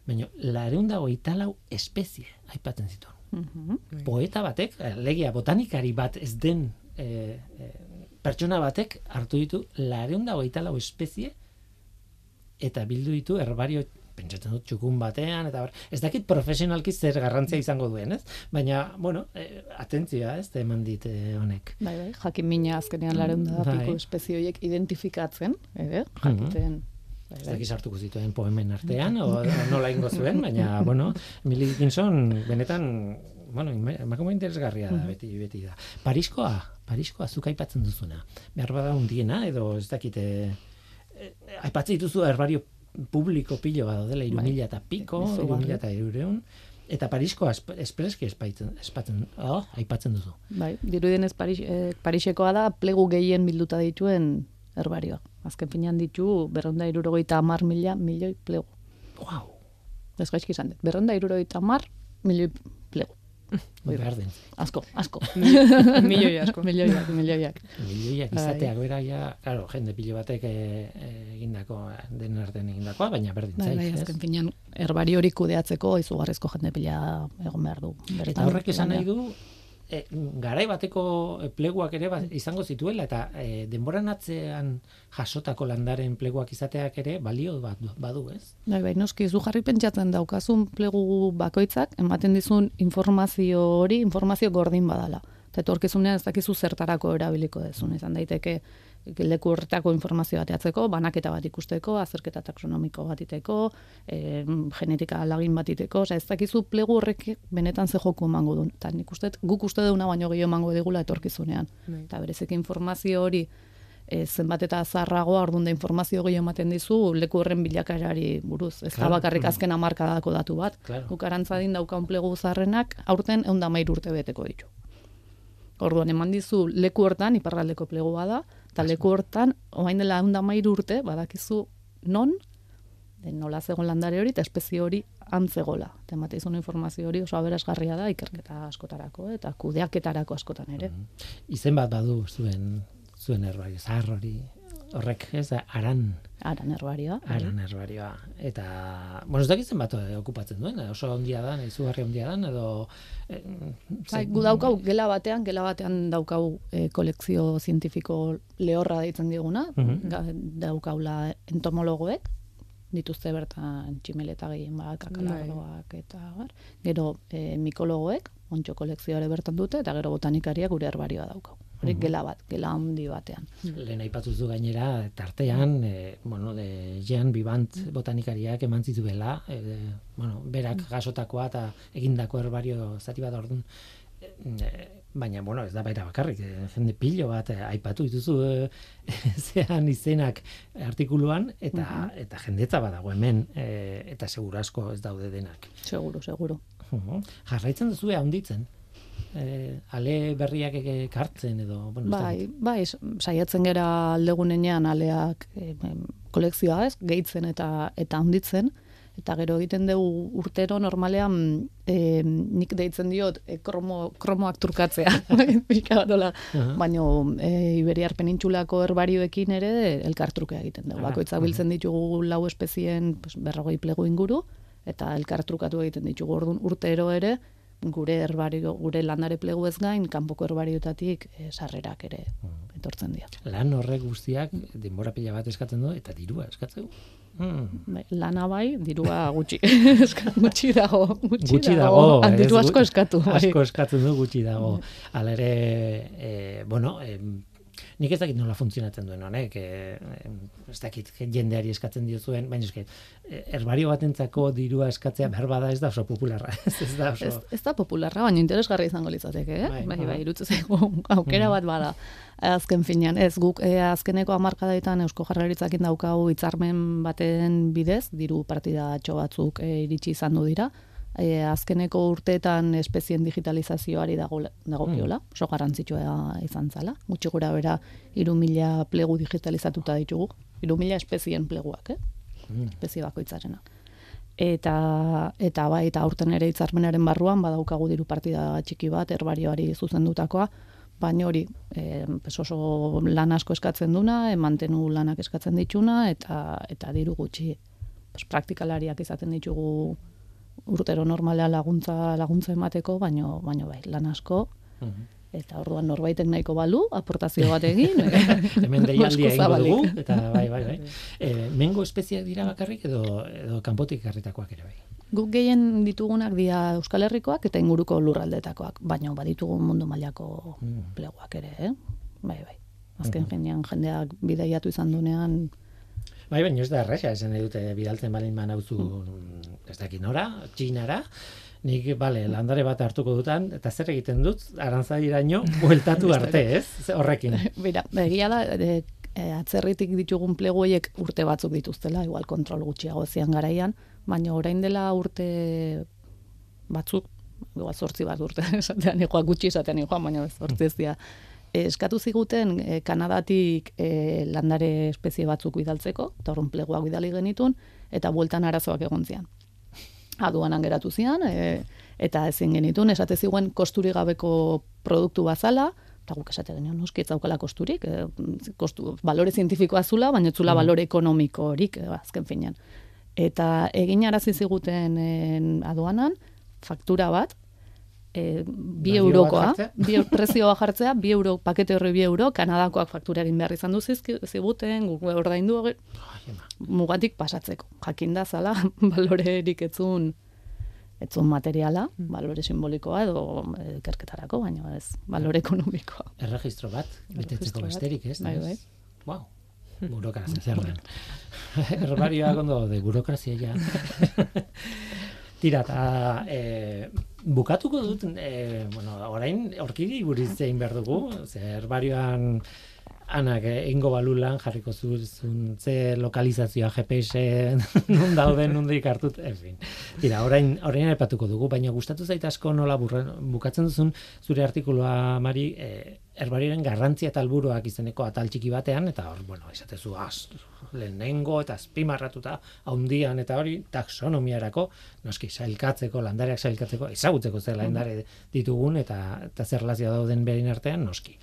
baina lareun dago italau espezie aipatzen zituen. Mhm. Poeta batek, legia botanikari bat ez den e, e, pertsona batek hartu ditu lareun dago italau espezie eta bildu ditu herbario pentsatzen dut txukun batean eta bar, ez dakit profesionalki zer garrantzia izango duen, ez? Baina, bueno, e, atentzia, ez, eman dit e, honek. Bai, bai, jakin mina azkenean laren da Bai. piko espezie horiek identifikatzen, ere, jakiten. Bai, Ez bai. dakit sartuko zituen poemen artean, o, o nola ingo zuen, baina, bueno, Emily Dickinson benetan, bueno, emakume interesgarria da, beti, beti da. Pariskoa, Pariskoa, zuk aipatzen duzuna. Behar bada hundiena, edo ez dakite, eh, aipatzen dituzu herbario publiko pilo bat dela, iru Bai. mila eta piko, iru mila eta irureun, eta Pariskoa esp- espreski espaitzen, espatzen, oh, aipatzen duzu. Bai, dirudienez Paris, eh, Parisekoa da plegu gehien bilduta dituen herbarioa. Azken finean ditu berronda irurogeita amar mila milioi plegu. Wow, Ez gaizki izan dut. Berronda irurogeita amar milioi. Oi, behar den. Asko, asko. Milioi asko. milioiak, milioiak. Milioiak Bai. izateak bera, ja, claro, jende pilo batek e, e, egindako, den artean egindakoa, baina berdin Bai, zait, bai, azken finean herbario hori kudeatzeko izugarrizko jende pila egon behar du. Eta horrek esan nahi du, e, garai bateko e, pleguak ere ba, izango zituela, eta e, denboran atzean jasotako landaren pleguak izateak ere balio bat du- badu, ez? Bai, bai, noski, zu jarri pentsatzen daukazun plegu bakoitzak, ematen dizun informazio hori, informazio gordin badala. Eta etorkizunean ez dakizu zertarako erabiliko dezun. Izan daiteke leku horretako informazio bateatzeko, banaketa bat ikusteko, azerketa taxonomiko bat iteko, e, genetika lagin bat iteko, osea ez dakizu plegu horrek benetan ze joku emango duen. Eta nik uste, guk uste duguna baino gehiago emango digula etorkizunean. Bai. Eta bereziki informazio hori e, zenbat eta zarragoa ordun da informazio gehiago ematen dizu leku horren bilakaerari buruz. Ez da Claro. bakarrik azken hamarkadako datu bat. Claro. Guk arantzadin daukaun plegu zarrenak aurten egun da urte beteko ditu. Orduan eman dizu leku hortan, iparraldeko plegua da, eta leku hortan, orain dela egun urte, badakizu non, de nola zegoen landare hori, eta espezie hori antzegola. Eta emate izun informazio hori oso aberasgarria da, ikerketa askotarako, eta kudeaketarako askotan ere. Izen bat badu zuen, zuen herbario, zahar hori, horrek, ez da, aran, Aran herbarioa. aran herbarioa. Eta, bueno, ez dakitzen bat eh, okupatzen duen, eh, oso ondia dan, izugarri ondia dan, edo... Eh, Bai, gu daukau gela batean, gela batean daukau e, kolekzio zientifiko lehorra deitzen diguna, Mhm. ga- daukaula entomologoek, dituzte bertan tximeleta gehien bat, kakalardoak eta bar. Gero e, mikologoek, ontxo kolekzioa ere bertan dute, eta gero botanikariak gure herbarioa daukau. Hori gela bat, gela handi batean. Lehen aipatu zu gainera, tartean, e, bueno, de Jean Vivant botanikariak eman zituela, e, bueno, berak jasotakoa eta egindako herbario zati bat orduan, e, baina, bueno, ez da baita bakarrik, e, jende pilo bat e, aipatu dituzu e, zean izenak artikuluan, eta, eta jendetza badago hemen, e, eta seguru asko ez daude denak. Seguro, seguro. Mhm. Jarraitzen duzu handitzen. Eh, ale berriak ekartzen edo, bueno, Bai, bai, saiatzen gera aldegunean aleak e, kolekzioa ez, gehitzen eta eta handitzen, eta gero egiten dugu urtero normalean e, nik deitzen diot e, kromo, kromoak pixka bat hola. Aha. baino e, Iberiar penintxulako herbarioekin ere elkartrukea egiten dugu. Bakoitzak biltzen ditugu lau espezien pues, berrogei plegu inguru, eta elkartrukatu egiten ditugu. Orduan urtero ere, gure herbario, gure landare plegu ez gain, kanpoko herbarioetatik e, sarrerak ere etortzen dira. Lan horrek guztiak denbora pila bat eskatzen du eta dirua eskatzen du. Hmm. Bai, lana bai, dirua gutxi. Gutxi dago, gutxi, Gutxi dago, Han diru asko eskatu. bai. Asko eskatzen du gutxi dago. Hala ere, e, bueno, e, nik ez dakit nola funtzionatzen duen honek, e, ez dakit jendeari eskatzen diozuen, baina eske, e, herbario batentzako dirua eskatzea behar bada ez da oso popularra. Ez, ez da oso... Ez, ez da popularra, baina interesgarri izango litzateke, eh? Bai, Bai, aha. bai, irutzen zaigu aukera bat bada. Azken finean, ez guk e, azkeneko hamarkadaetan Eusko Jarraritzakin daukagu hitzarmen baten bidez, diru partidatxo batzuk e, iritsi izan du dira. E, azkeneko urteetan espezien digitalizazioari dago dagokiola, oso garrantzitsua izan zala. Gutxi gura bera, iru mila plegu digitalizatuta ditugu. Iru mila espezien pleguak, eh? Mm. espezie bakoitzarena. Eta, eta bai, eta aurten ere hitzarmenaren barruan badaukagu diru partida txiki bat herbarioari zuzendutakoa, baina hori e, pues oso lan asko eskatzen duna, e, mantenu lanak eskatzen dituna, eta, eta diru gutxi pues, praktikalariak izaten ditugu urtero normala laguntza laguntza emateko, baino baino bai, lan asko Mhm. eta orduan norbaitek nahiko balu, aportazio bat egin. Hemen deialdia egingo dugu, eta bai, bai, bai. E, mengo espeziak dira bakarrik edo, edo kanpotik garritakoak ere bai. Guk gehien ditugunak dira Euskal Herrikoak eta inguruko lurraldetakoak, baina baditugu mundu mailako Mm. pleguak ere, eh? Bai, bai. Azken jenean jendeak bidaiatu izan dunean, Bai, baina ez da erresa, esan nahi dute bidaltzen balin manauzu, ez dakit nora, txinara, nik, bale, landare bat hartuko dutan, eta zer egiten dut, arantzadiraino, bueltatu arte, ez? Horrekin. Bera, egia da, e, e, atzerritik ditugun plegu horiek urte batzuk dituztela, igual kontrol gutxiago zian garaian, baina orain dela urte batzuk, igual zortzi bat urte esatean ikoa, gutxi esatean ikoa, baina zortzi ez dira. E, eskatu ziguten e, Kanadatik e, landare espezie batzuk bidaltzeko, eta horren pleguak bidali genitun, eta bueltan arazoak egon zian. Aduanan geratu zian, e, eta ezin genitun, esate ziguen kosturi gabeko produktu bazala, eta guk esate genion, noski ez daukala kosturik, e, kostu, balore zientifikoa zula, baina zula balore ekonomikorik, e, azken finean. Eta egin arazi ziguten en, aduanan, faktura bat, e, bi eurokoa, bi, prezioa jartzea, bi euro, pakete horri bi euro, Kanadakoak faktura egin behar izan du zizki- ziguten, guk ordaindu mugatik pasatzeko. Jakinda zala, balorerik etzun etzun materiala, balore simbolikoa edo eh, ikerketarako, baina ez, balore ekonomikoa. Erregistro bat, betetzeko besterik, ez? Bai, bai. Wow. Burokrazia zer den. Herbarioak ondo de burokrazia ja. Tira, eta e, bukatuko dut, e, bueno, orain orkidi buruz egin behar dugu, ze herbarioan anak eh, egingo balu lan jarriko zuzun ze lokalizazioa GPS non dauden nondik hartut, en fin. Tira, orain, orain aipatuko dugu, baina gustatu zait asko nola burra, bukatzen duzun zure artikulua Mari, e, herbarioren garrantzia eta alburuak izeneko atal txiki batean, eta hor, bueno, esatezu, az, lehenengo eta azpimarratuta haundian eta hori taxonomiarako, noski sailkatzeko, landareak sailkatzeko, ezagutzeko zer landare ditugun eta, eta zer dauden berin artean, noski.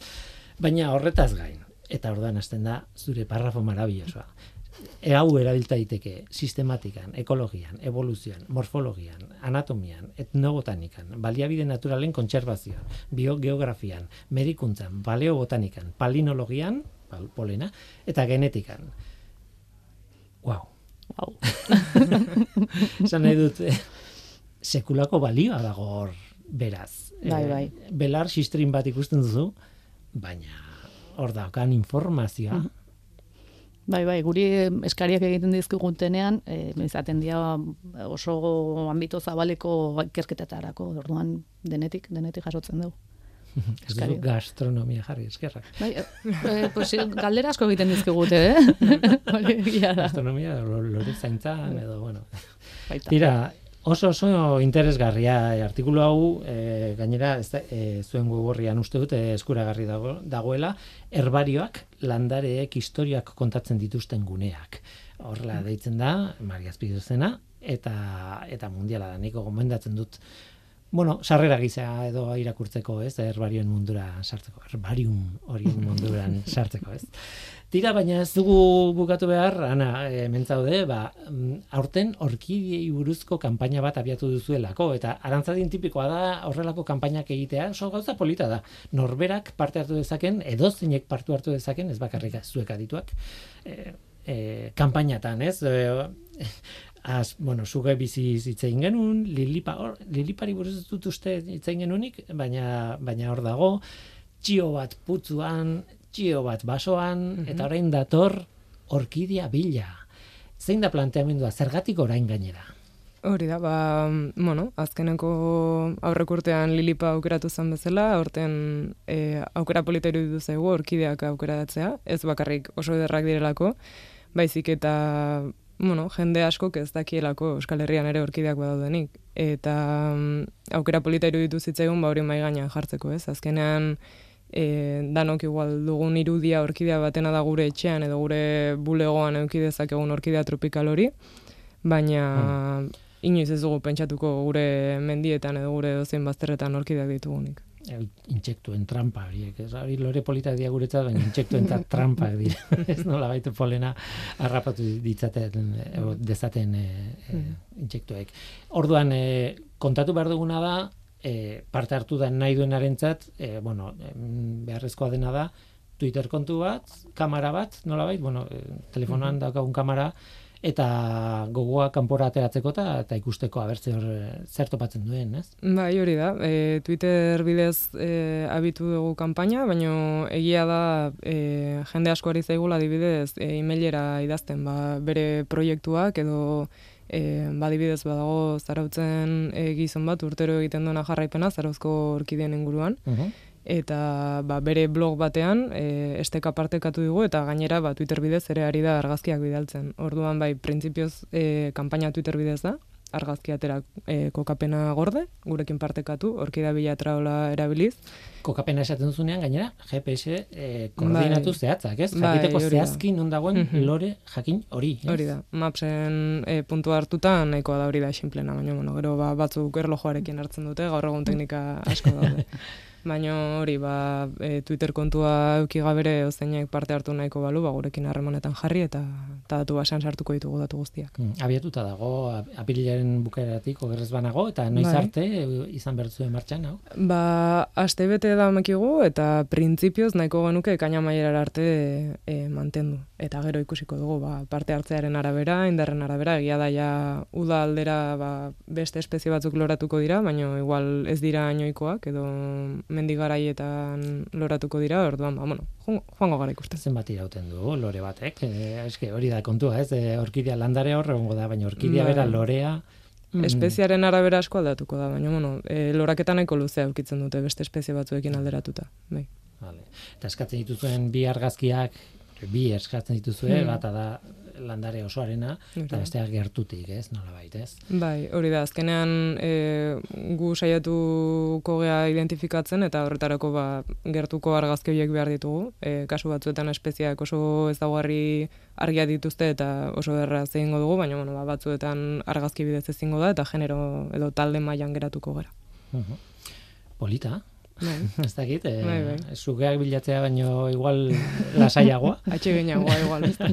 Baina horretaz gain, eta ordan hasten da zure parrafo marabillosoa. E hau erabilta daiteke sistematikan, ekologian, evoluzioan, morfologian, anatomian, etnobotanikan, baliabide naturalen kontserbazioan, biogeografian, medikuntzan, baleobotanikan, palinologian, pal- polena, eta genetikan. Wow. Wow. Esan nahi dut, eh, sekulako balioa dago hor, beraz. Bai, Eh, bai. Belar sistrin bat ikusten duzu, baina hor daukan informazioa, Mhm. Bai, bai, guri eskariak egiten dizkigutenean, e, izaten dira oso ambito zabaleko ikerketetarako, orduan denetik, denetik jasotzen dugu. ez duzu gastronomia jarri eskerrak. Bai, e, e, pues, galdera asko egiten dizkigute, eh? Gastronomia, lo- lore zaintzan, edo, bueno. Baita. Tira, oso oso interesgarria e, artikulu hau, e, gainera, ez da, e, zuen webborrian uste dut e, eskuragarri dago, dagoela, herbarioak landareek historiak kontatzen dituzten guneak. Horrela deitzen da, Maria Azpiduzena, eta, eta mundiala da, niko gomendatzen dut, bueno, sarrera gisa edo irakurtzeko, ez, herbarioen mundura sartzeko, herbarium horien munduran sartzeko, ez. Tira, baina ez dugu bukatu behar, ana, hemen zaude, ba, mm, aurten orkidiei buruzko kanpaina bat abiatu duzuelako, eta arantzadin tipikoa da horrelako kanpainak egitea, oso gauza polita da. Norberak parte hartu dezaken, edo zeinek partu hartu dezaken, ez bakarrik zuek adituak, e, e, kanpainatan, ez? E, Az, bueno, zuge bizi hitzein genuen, lilipa, hor, lilipari buruz dut uste hitzein genuenik, baina, baina hor dago, txio bat putzuan, txio bat basoan, eta orain dator orkidia bila. Zein da planteamendua, zergatik orain gainera? Hori da, ba, bueno, azkeneko aurrek urtean lilipa aukeratu zen bezala, aurten e, aukera polita iruditu zaigu orkideak aukeratzea, ez bakarrik oso ederrak direlako, baizik eta, bueno, jende askok ez dakielako Euskal Herrian ere orkideak badaudenik. Eta mm, aukera polita iruditu zitzaigun ba hori mai gainean jartzeko, ez? Azkenean, e, danok igual dugun irudia orkidea batena da gure etxean edo gure bulegoan eduki dezakegun orkidea tropikal hori, baina inoiz ez dugu pentsatuko gure mendietan edo gure dozein bazterretan orkideak ditugunik. El, intsektuen trampa horiek, ez hori lore politak dira guretzat, baina intsektuen ta trampak dira. ez nola baitu polena harrapatu ditzaten, dezaten e, e, intsektuek. Orduan, e, kontatu behar duguna da, e, parte hartu da nahi duenarentzat, e, bueno, em, beharrezkoa dena da, Twitter kontu bat, kamera bat, nolabait, bueno, e, telefonoan daukagun kamera, eta gogoa kanpora ateratzeko eta, eta ikusteko abertze hor e, zer topatzen duen, ez? Bai, hori da. E, Twitter bidez e, abitu dugu kanpaina, baina egia da e, jende asko ari zaigula adibidez e, emailera idazten ba, bere proiektuak edo e, badibidez badago zarautzen e, gizon bat urtero egiten duena jarraipena zarauzko orkideen inguruan. Eta ba, bere blog batean e, esteka partekatu dugu eta gainera ba, Twitter bidez ere ari da argazkiak bidaltzen. Orduan bai, printzipioz e, kanpaina Twitter bidez da, argazki atera e, kokapena gorde, gurekin partekatu, orkida bila traola erabiliz. Kokapena esaten duzunean, gainera, GPS e, koordinatu Bai. zehatzak, ez? Bai, Jakiteko zehazki non dagoen Mhm. lore jakin hori. ez? Hori da, mapsen e, puntu hartuta nahikoa da hori da sinplena, baina bueno, gero ba, batzuk erlojoarekin hartzen dute, gaur egun teknika asko daude. Baina hori, ba, e, Twitter kontua euki gabere ozeinek parte hartu nahiko balu, ba, gurekin harremanetan jarri eta, eta datu basean sartuko ditugu datu guztiak. Mm, Abiatuta dago, ap- apirilaren bukaeratik ogerrez banago, eta noiz Bai. arte e, izan behar zuen martxan, hau? Ba, aste bete da mekigu eta printzipioz nahiko genuke ekaina maierara arte e, mantendu. Eta gero ikusiko dugu, ba, parte hartzearen arabera, indarren arabera, egia da ja uda aldera ba, beste espezie batzuk loratuko dira, baina igual ez dira inoikoak, edo mendigaraietan loratuko dira, orduan, ba, bueno, joango- gara ikusten. Zenbat irauten du lore batek, e, eske hori da kontua, ez? E, orkidea landare hor egongo da, baina orkidea Bai. bera lorea... mm, Espeziaren arabera asko aldatuko da, baina, bueno, e, loraketa nahiko luzea eukitzen dute beste espezie batzuekin alderatuta. Bai. Vale. Eta eskatzen dituzuen bi argazkiak, bi eskatzen dituzue, Hmm. bata da landare osoarena, eta besteak gertutik, ez? Nola ez? Bai, hori da, azkenean e, gu saiatuko gea identifikatzen eta horretarako ba, gertuko argazki horiek behar ditugu. E, kasu batzuetan espeziak oso ezaugarri argia dituzte eta oso erraz egingo dugu, baina bueno, ba, batzuetan argazki bidez ezingo da eta genero edo talde mailan geratuko gara. Mhm. Polita, Bai. Ez dakit, e, Bai, bai. sugeak bilatzea baino igual lasaiagoa. Atxe gehiagoa igual, ez da?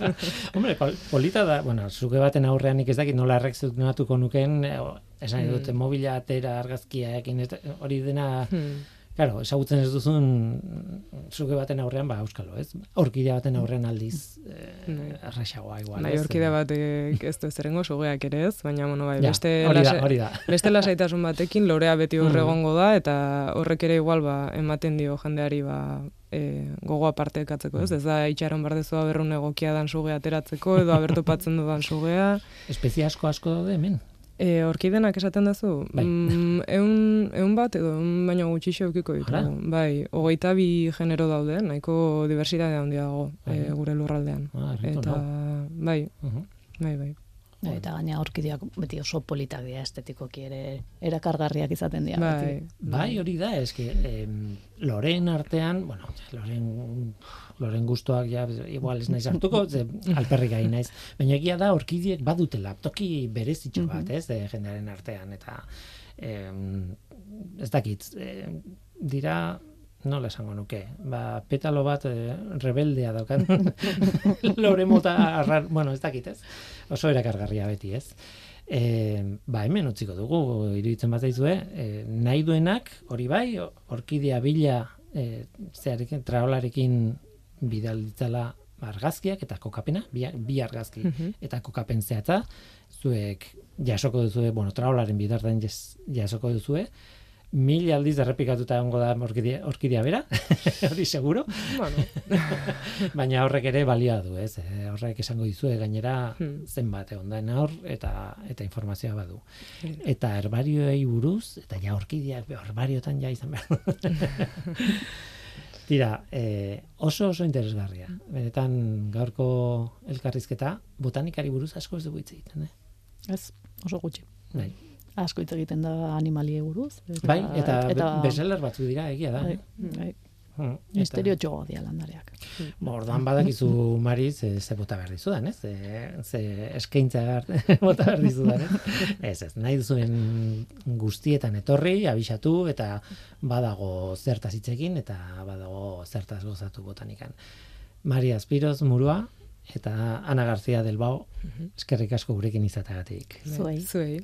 Hombre, pol- polita da, bueno, zuge baten aurrean ez dakit nola errekzionatuko nuken, e, o, esan dute mobila atera argazkiaekin, ez da- hori dena, Hmm. Claro, ezagutzen ez duzun zuge baten aurrean, ba, euskalo, ez? Orkidea baten aurrean aldiz eh, erraxagoa igual, Bai, ez? orkide batek ez du zerengo sugeak ere ez, baina bueno, bai, Ja, beste hori da, hori da. Beste lasaitasun batekin lorea beti hor Mm. egongo da eta horrek ere igual ba ematen dio jendeari ba e, gogoa partekatzeko, ez? Ez da itxaron bardezua berrun egokia dan sugea ateratzeko edo abertopatzen dudan sugea. Espezia asko asko daude hemen. E, orkidenak esaten duzu? Bai. Mm, eun, eun bat edo eun baino gutxixo eukiko ditugu. Hala? Bai, hogeita bi genero daude, nahiko diversitate handia dago e, gure lurraldean. Ah, Eta, bai, Mhm. bai, bai. Bai, eta gaina orkideak beti oso politak dira estetikoki ere erakargarriak izaten dira. Bai, beti. Bai, hori da, eske, em, loren artean, bueno, loren, loren gustoak ja, igual ez naiz hartuko, ze alperrik gai naiz. Baina egia da, orkidiek badutela, toki berezitxo bat, ez, de, jendearen artean, eta em, ez dakit, em, dira, nola esango nuke, ba, petalo bat eh, rebeldea daukat, lore mota, arrar, bueno, ez dakit, ez, oso erakargarria beti, ez. E, ba, hemen utziko dugu, iruditzen bat zaizue, e, nahi duenak, hori bai, orkidea bila e, zearekin, traolarekin bidal ditzala argazkiak eta kokapena, bi, bi argazki Mhm. eta kokapen zehatza, zuek jasoko duzue, bueno, traolaren bidarten jas, jasoko duzue, mil aldiz errepikatuta egongo da orkidea, orkidea bera, hori seguro, Bueno, baina horrek ere balioa du, ez? E, horrek esango dizue gainera Hmm. zenbat egon da hor eta eta informazioa badu. Hori Eta herbarioei buruz eta ja orkideak herbariotan ja izan behar. Tira, e, oso oso interesgarria. Benetan gaurko elkarrizketa botanikari buruz asko ez dugu hitz egiten, eh? Ez, oso gutxi. Bai. Asko hitz egiten da animalie buruz. Eta, Bai, eta, eta bestseller batzu dira egia da. bai, eh? bai, Hmm, eta- txogo dia landareak. Ba, Ordan badakizu Mari ze, ze bota behar dizudan, ez? Ze, ze eskaintza bota behar dizudan, ez? Ez, ez, nahi duzuen guztietan etorri, abisatu, eta badago zertaz hitzekin eta badago zertaz gozatu botanikan. Mari Aspiroz murua, eta Ana García del Bao, eskerrik asko gurekin izatagatik. Zuei. Zuei.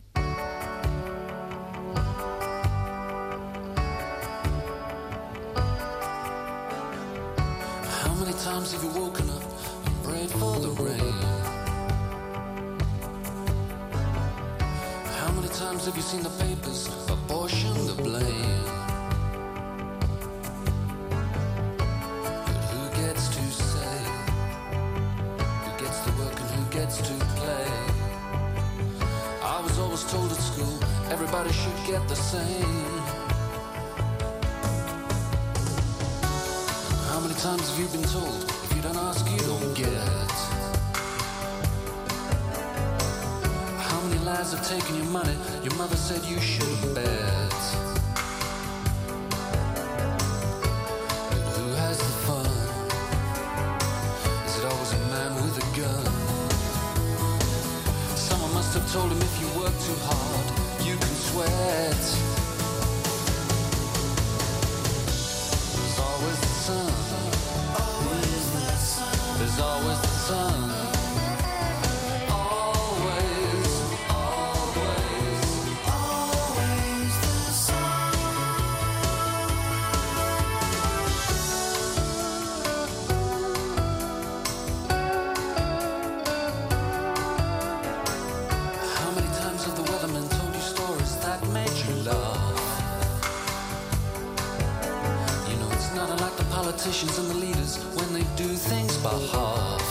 Politicians and the leaders when they do things by half.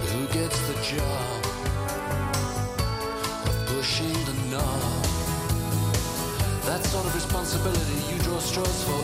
But who gets the job of pushing the knob? That sort of responsibility you draw straws for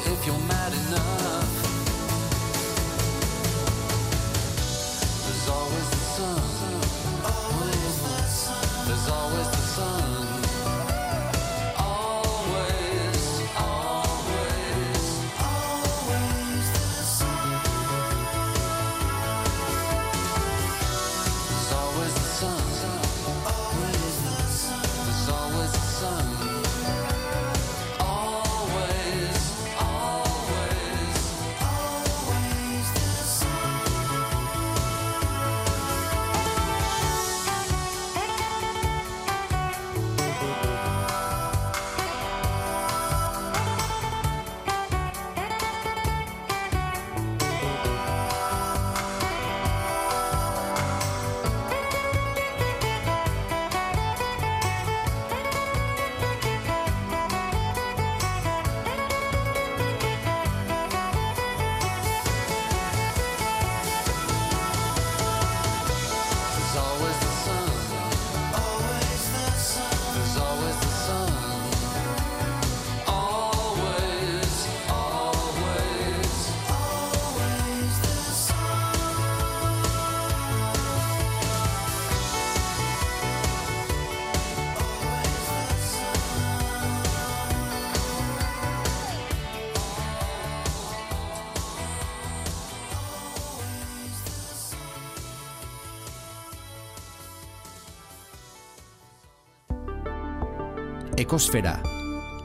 Ekosfera,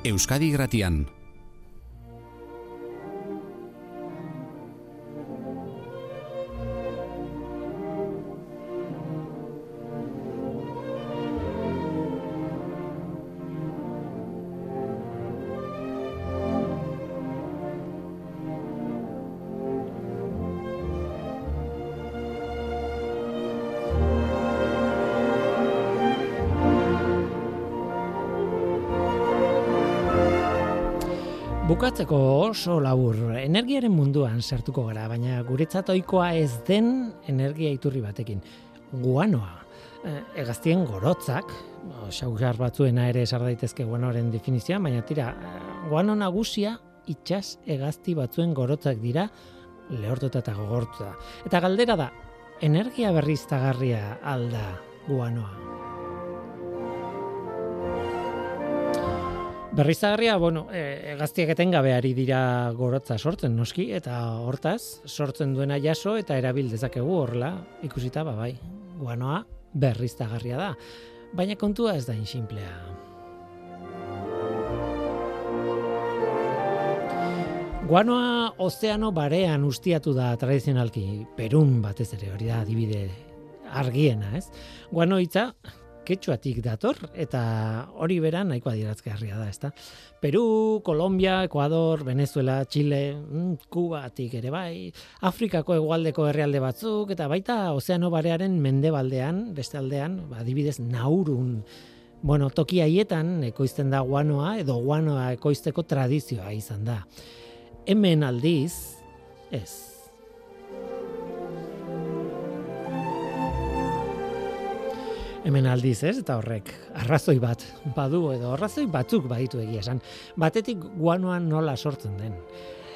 Euskadi Gratian. Bukatzeko oso labur, energiaren munduan sartuko gara, baina guretzat ohikoa ez den energia iturri batekin. Guanoa, eh, egaztien gorotzak, xaugar batzuena ere esar daitezke guanoaren definizioa, baina tira, eh, guano nagusia itxas egazti batzuen gorotzak dira lehortuta eta gogortuta. Eta galdera da, energia berriztagarria alda guanoa. Berriztagarria, bueno, e, gaztiak etengabe ari dira gorotza sortzen noski, eta hortaz, sortzen duena jaso eta erabil dezakegu horrela, ikusita, ba, bai, guanoa berriztagarria da. Baina kontua ez da insimplea. Guanoa ozeano barean ustiatu da tradizionalki, perun batez ere, hori da, adibide argiena, ez? Guano hitza, ketxuatik dator eta hori bera nahiko adierazgarria da, ezta? Peru, Kolombia, Ecuador, Venezuela, Chile, mm, Kubatik ere bai, Afrikako hegoaldeko herrialde batzuk eta baita Ozeano Barearen mendebaldean, beste aldean, ba, adibidez Naurun, bueno, toki haietan ekoizten da guanoa edo guanoa ekoizteko tradizioa izan da. Hemen aldiz, ez, hemen aldiz ez, eta horrek arrazoi bat badu edo arrazoi batzuk baditu egia esan. Batetik guanoan nola sortzen den.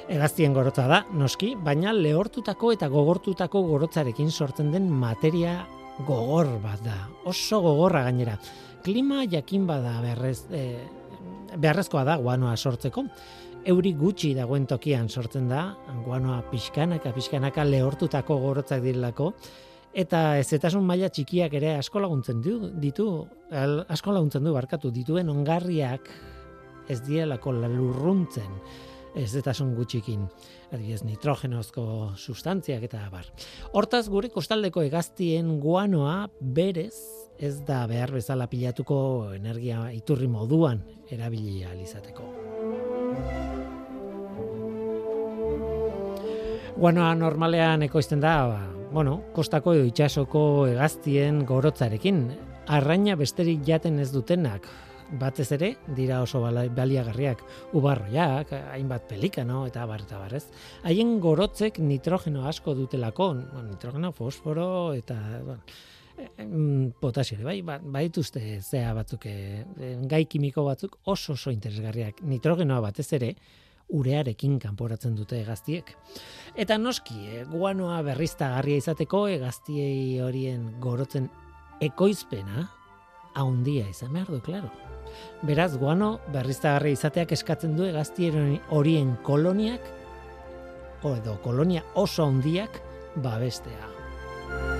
Egaztien gorotza da, noski, baina lehortutako eta gogortutako gorotzarekin sortzen den materia gogor bat da. Oso gogorra gainera. Klima jakin bada beharrez, e, beharrezkoa da guanoa sortzeko. Euri gutxi dagoen tokian sortzen da, guanoa pixkanaka, pixkanaka lehortutako gorotzak direlako, eta ezetasun maila txikiak ere asko laguntzen du, ditu, al, asko laguntzen du barkatu dituen ongarriak ez dielako lurruntzen ezetasun gutxikin, adibidez nitrogenozko sustantziak eta bar. Hortaz gure kostaldeko hegaztien guanoa berez ez da behar bezala pilatuko energia iturri moduan erabili izateko. Guanoa normalean ekoizten da, ba, bueno, kostako edo itxasoko hegaztien gorotzarekin, arraina besterik jaten ez dutenak, batez ere, dira oso baliagarriak ubarroiak, hainbat pelikano eta bar eta barrez. Haien gorotzek nitrogeno asko dutelako, nitrogeno, fosforo eta bueno, potasio bai, ba, baituzte zea batzuk, e, gai kimiko batzuk oso oso interesgarriak. Nitrogenoa batez ere, urearekin kanporatzen dute gaztiek. Eta noski, e, guanoa berriztagarria izateko egaztiei horien gorotzen ekoizpena haundia izan behar du, klaro. Beraz, guano berriztagarria izateak eskatzen du egaztien horien koloniak edo kolonia oso handiak babestea.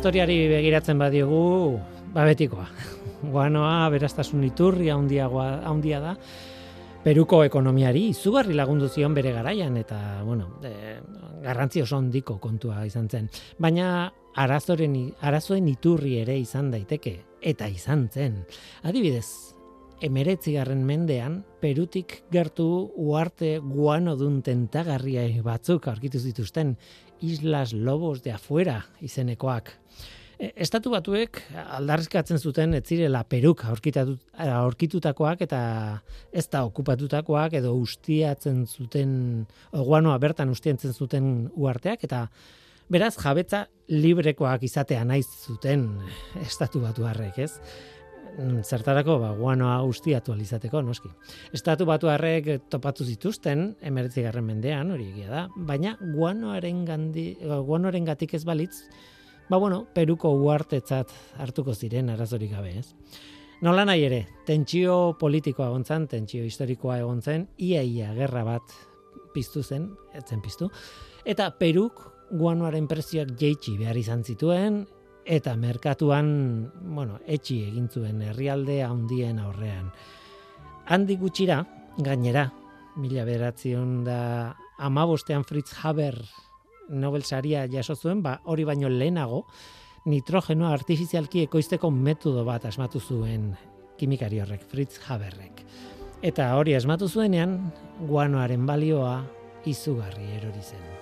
Historiari begiratzen badiogu, ba betikoa. Guanoa beraztasun iturri handiagoa handia da. Peruko ekonomiari izugarri lagundu zion bere garaian eta bueno, e, garrantzi oso handiko kontua izan zen. Baina arazoren arazoen iturri ere izan daiteke eta izan zen. Adibidez, emeretzigarren mendean, Perutik gertu uarte guano dun tentagarria batzuk aurkitu zituzten Islas Lobos de Afuera izenekoak. E, estatu batuek aldarrizkatzen zuten ez zirela Peruk aurkitutakoak eta ez da okupatutakoak edo ustiatzen zuten oguanoa bertan ustiatzen zuten uarteak eta beraz jabetza librekoak izatea naiz zuten estatu batuarrek, ez? Mm, zertarako ba guanoa ustiatu alizateko noski. Estatu batuarrek topatu zituzten 19. mendean, hori egia da, baina guanoaren gandi guanoaren gatik ez balitz, ba bueno, Peruko uartetzat hartuko ziren arazorik gabe, ez? Nola nahi ere, tentsio politikoa egon zen, tentsio historikoa egon zen, ia-ia gerra bat piztu zen, ez zen piztu, eta Peruk guanoaren prezioak jeitsi behar izan zituen, eta merkatuan, bueno, etxi egin zuen herrialde handien aurrean. Handi gutxira, gainera, mila bederatzion da amabostean Fritz Haber Nobel saria jaso zuen, ba, hori baino lehenago, nitrogenoa artifizialki ekoizteko metodo bat asmatu zuen kimikari horrek, Fritz Haberrek. Eta hori asmatu zuenean, guanoaren balioa izugarri erori zen.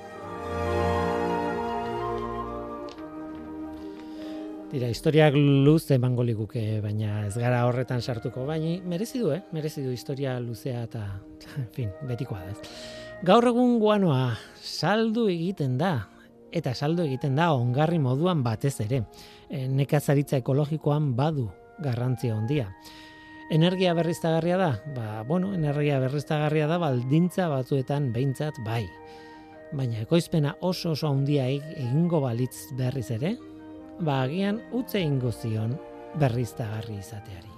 Tira, historiak luz emango liguke, baina ez gara horretan sartuko, baina merezi du, eh? Merezi du historia luzea eta, en fin, betikoa da. ez. Gaur egun guanoa saldu egiten da, eta saldu egiten da ongarri moduan batez ere. E, nekazaritza ekologikoan badu garrantzia handia. Energia berriztagarria da? Ba, bueno, energia berriztagarria da baldintza batzuetan behintzat bai. Baina ekoizpena oso oso handia eg- egingo balitz berriz ere, ba agian utze egingo zion berriztagarri izateari.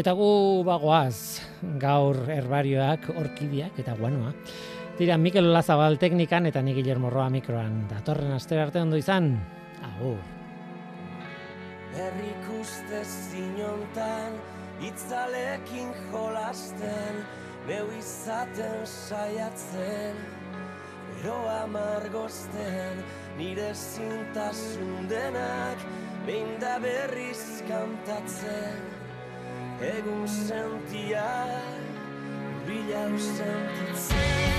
Eta gu bagoaz, gaur herbarioak, orkidiak eta guanoa. Tira, Mikel Olazabal teknikan eta ni Guillermo Roa mikroan. Datorren astera arte ondo izan. Agur. Herrik uste zinontan, itzalekin jolasten, neu izaten saiatzen, eroa margozten, nire zintasun denak, behin da berriz kantatzen, egun sentia, bilau sentitzen.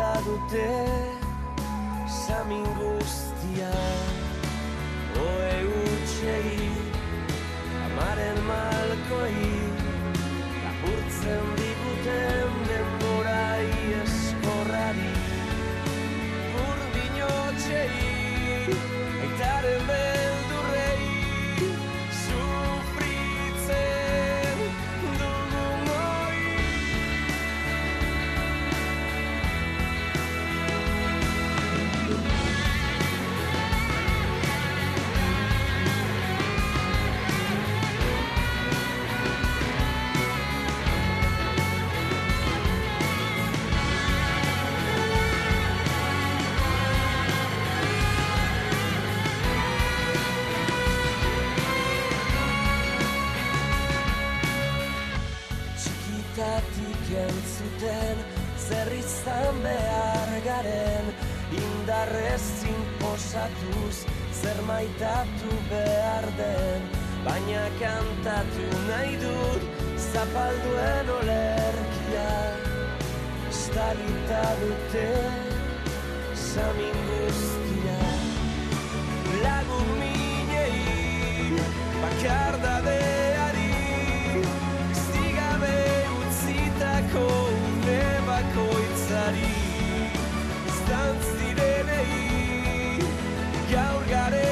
Stalita dute samin guztia oe utxei amaren malkoi Lapurtzen diguten entzuten zer izan behar garen Indarrez inposatuz zer maitatu behar den. Baina kantatu nahi dut zapalduen olerkia Estalita dute samin guztia. Lagun minei bakardadeari zirenei gaur garenari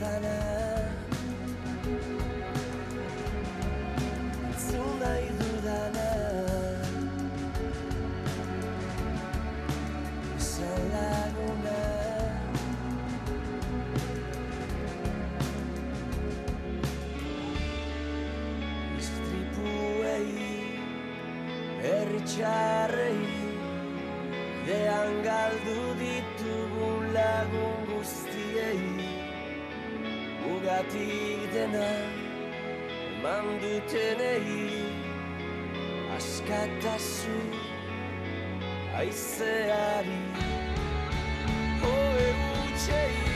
lastana entzun nahi dudana esan laguna Istripuei, herri txarrei Dean galdu ditugun lagun guztiei Ugatik dena eman dutenei Askatazu aizeari Hoe utxei